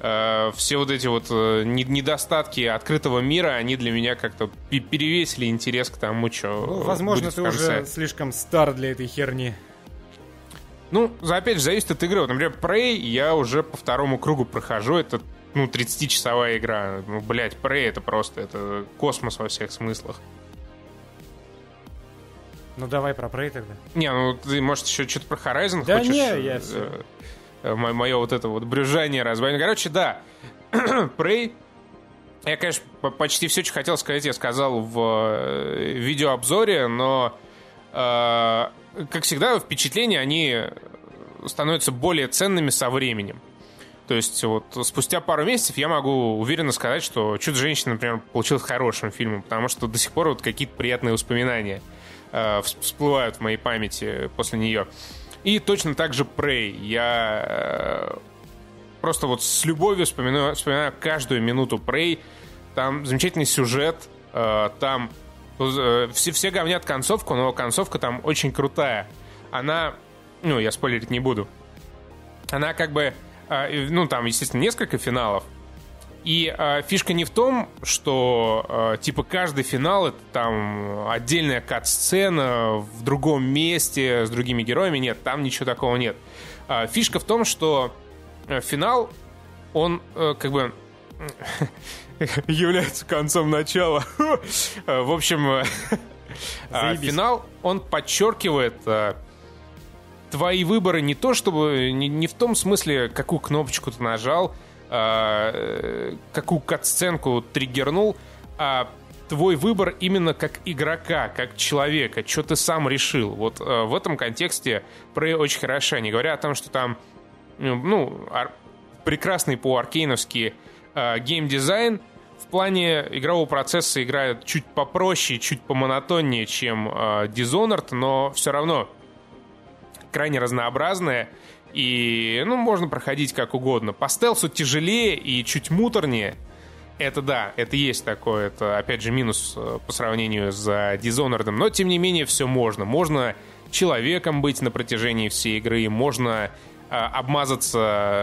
э, все вот эти вот э, не- недостатки открытого мира, они для меня как-то пе- перевесили интерес к тому, что Ну, возможно, будет в ты конце. уже слишком стар для этой херни. Ну, опять же, зависит от игры. Вот, например, Prey я уже по второму кругу прохожу. Это, ну, 30-часовая игра. Ну, блядь, Prey это просто, это космос во всех смыслах. Ну давай про Prey тогда. Не, ну ты, может, еще что-то про Horizon Да хочешь? не, я э, всё. э, мо- Мое вот это вот брюзжание, разбавление. Короче, да. [clears throat] Prey. Я, конечно, по- почти все, что хотел сказать, я сказал в э, видеообзоре, но, э, как всегда, впечатления, они становятся более ценными со временем. То есть вот спустя пару месяцев я могу уверенно сказать, что «Чудо-женщина», например, получилось хорошим фильмом, потому что до сих пор вот какие-то приятные воспоминания э, вс- всплывают в моей памяти после нее. И точно так же Prey. Я э, просто вот с любовью вспоминаю, вспоминаю каждую минуту Prey. Там замечательный сюжет, э, там э, все, все говнят концовку, но концовка там очень крутая. Она, ну, я спойлерить не буду. Она как бы, ну, там, естественно, несколько финалов. И э, фишка не в том, что э, типа каждый финал это там отдельная кат-сцена в другом месте с другими героями. Нет, там ничего такого нет. А, фишка в том, что э, финал, он э, как бы [laughs] является концом начала. Э, [laughs] В общем, э, [laughs] а, финал, он подчеркивает э, твои выборы не то, чтобы не, не в том смысле, какую кнопочку ты нажал, а, э, какую кат-сценку триггернул, а твой выбор именно как игрока, как человека, что ты сам решил. Вот э, в этом контексте Prey очень хороша. Не говоря о том, что там ну, ар- прекрасный по-аркейновски э, геймдизайн, в плане игрового процесса играет чуть попроще, чуть помонотоннее, чем э, Dishonored, но все равно крайне разнообразная. И, ну, можно проходить как угодно. По стелсу тяжелее и чуть муторнее. Это да, это есть такое. Это, опять же, минус э, по сравнению с Dishonored. Но, тем не менее, все можно. Можно человеком быть на протяжении всей игры. Можно э, обмазаться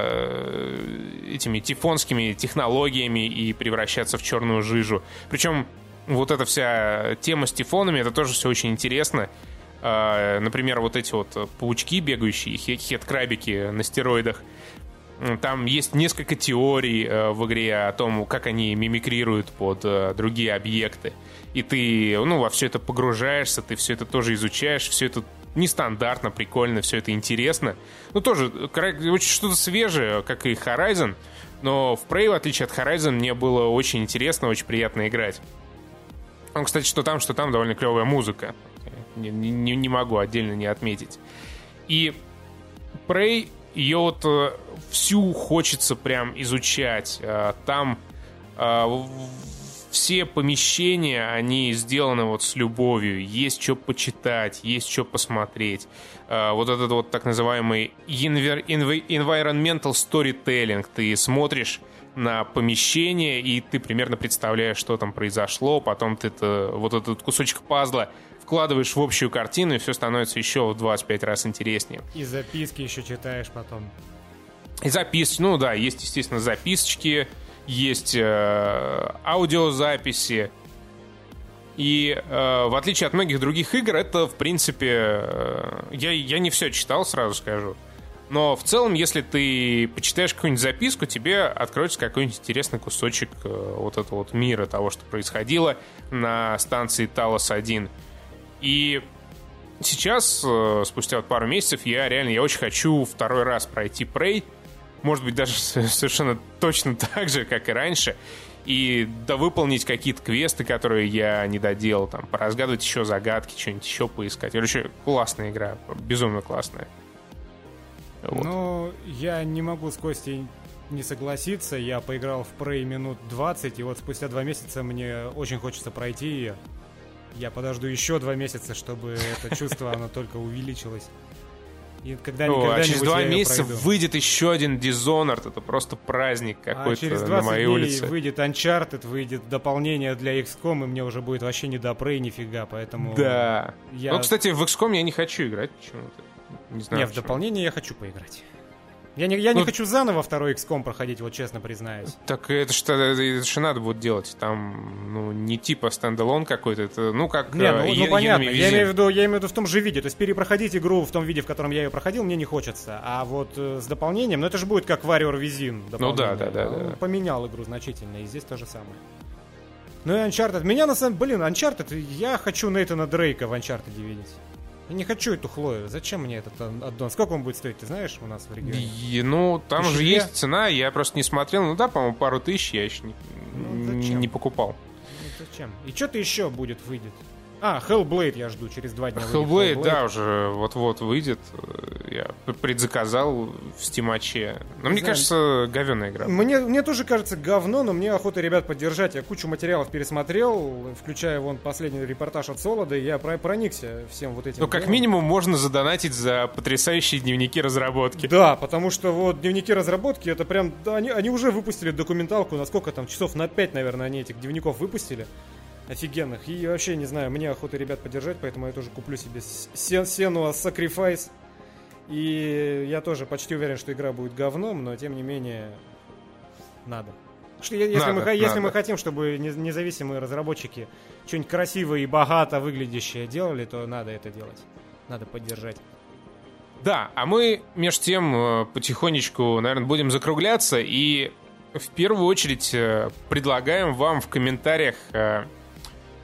э, этими тифонскими технологиями и превращаться в черную жижу. Причем вот эта вся тема с тифонами, это тоже все очень интересно. Э, Например, вот эти вот паучки бегающие, хе- хет-крабики на стероидах. Там есть несколько теорий э, в игре о том, как они мимикрируют под э, другие объекты. И ты, ну, во все это погружаешься, ты все это тоже изучаешь, все это нестандартно, прикольно, все это интересно. Ну, тоже э, очень что-то свежее, как и Horizon, но в Prey, в отличие от Horizon, мне было очень интересно, очень приятно играть. Ну, кстати, что там, что там довольно клевая музыка. Не, не- не могу отдельно не отметить. И Prey, ее вот э, всю хочется прям изучать. Э, Там э, все помещения, они сделаны вот с любовью. Есть что почитать, есть что посмотреть. Вот этот вот так называемый environmental storytelling. Ты смотришь на помещение, и ты примерно представляешь, что там произошло. Потом ты это, вот этот кусочек пазла вкладываешь в общую картину, и все становится еще в 25 раз интереснее. И записки еще читаешь потом. И записки, ну да, есть, естественно, записочки, есть э, аудиозаписи. И э, в отличие от многих других игр, это, в принципе, э, я, я не все читал, сразу скажу. Но в целом, если ты почитаешь какую-нибудь записку, тебе откроется какой-нибудь интересный кусочек э, вот этого вот мира, того, что происходило на станции Талос-1. И сейчас, э, спустя вот пару месяцев, я реально, я очень хочу второй раз пройти Prey. Может быть, даже совершенно точно так же, как и раньше. И довыполнить какие-то квесты, которые я не доделал. Там, поразгадывать еще загадки, что-нибудь еще поискать. Короче, классная игра. Безумно классная. Вот. Ну, я не могу с Костей не согласиться. Я поиграл в Prey минут 20, и вот спустя два месяца мне очень хочется пройти ее. Я подожду еще два месяца, чтобы это [laughs] чувство, оно только увеличилось. И когда О, а через два месяца выйдет еще один Dishonored. Это просто праздник а какой-то через на 20 моей дней улице. выйдет Uncharted, выйдет дополнение для XCOM, и мне уже будет вообще не до Prey нифига, поэтому... Да. Я... Ну, кстати, в XCOM я не хочу играть почему-то. Не знаю. Не, в почему. дополнение я хочу поиграть. Я не, я не Ну- хочу заново второй XCOM проходить, вот честно признаюсь. Так это что это же надо будет делать. Там, ну, не типа стендалон какой-то, это, ну, как Не, ну, э, ну, понятно, я имею, в виду, я имею в виду в том же виде. То есть перепроходить игру в том виде, в котором я ее проходил, мне не хочется. А вот э, с дополнением, ну это же будет как Warrior Within. дополнение. да, да, да, Он да. Поменял игру значительно, и здесь то же самое. Ну и Uncharted. Меня на самом... Блин, Uncharted, я хочу Нейтана Дрейка в Uncharted видеть. Я не хочу эту Хлою. Зачем мне этот аддон? Сколько он будет стоить, ты знаешь, у нас в регионе? И, ну, там Тысяча же две? есть цена, я просто не смотрел. Ну да, по-моему, пару тысяч я еще не, Ну, не покупал. Ну, зачем? И что-то еще будет, выйдет. А, Hellblade я жду, через два дня выйдет Hellblade, да, уже вот-вот выйдет. Я предзаказал в стимаче. Но мне знаю. кажется, говенная игра. Мне, мне тоже кажется говно, но мне охота ребят поддержать. Я кучу материалов пересмотрел, включая вон последний репортаж от Солода, и я про- проникся всем вот этим. Ну, как минимум, можно задонатить за потрясающие дневники разработки. Да, потому что вот дневники разработки, это прям, да, они, они уже выпустили документалку, на сколько там, часов на 5, наверное, они этих дневников выпустили. Офигенных. И вообще, не знаю, мне охота ребят поддержать, поэтому я тоже куплю себе сен, Senua Sacrifice. И я тоже почти уверен, что игра будет говном, но тем не менее надо. Если, Надо, мы, если надо. мы хотим, чтобы не- независимые разработчики что-нибудь красивое и богато выглядящее делали, то надо это делать. Надо поддержать. Да, а мы, между тем, э, потихонечку, наверное, будем закругляться и в первую очередь э, предлагаем вам в комментариях э,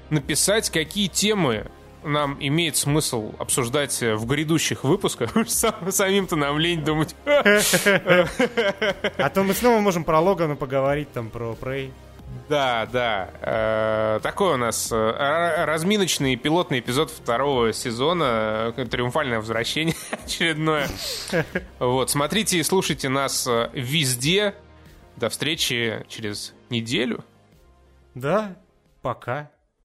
написать, какие темы нам имеет смысл обсуждать э, в грядущих выпусках. [laughs] Сам- Самим-то нам лень думать. [laughs] А то мы снова можем про Логана поговорить, там, про Prey. Да, да. Э, Такой у нас э, разминочный пилотный эпизод второго сезона. Триумфальное возвращение [laughs] очередное. Вот, смотрите и слушайте нас везде. До встречи через неделю. Да, пока.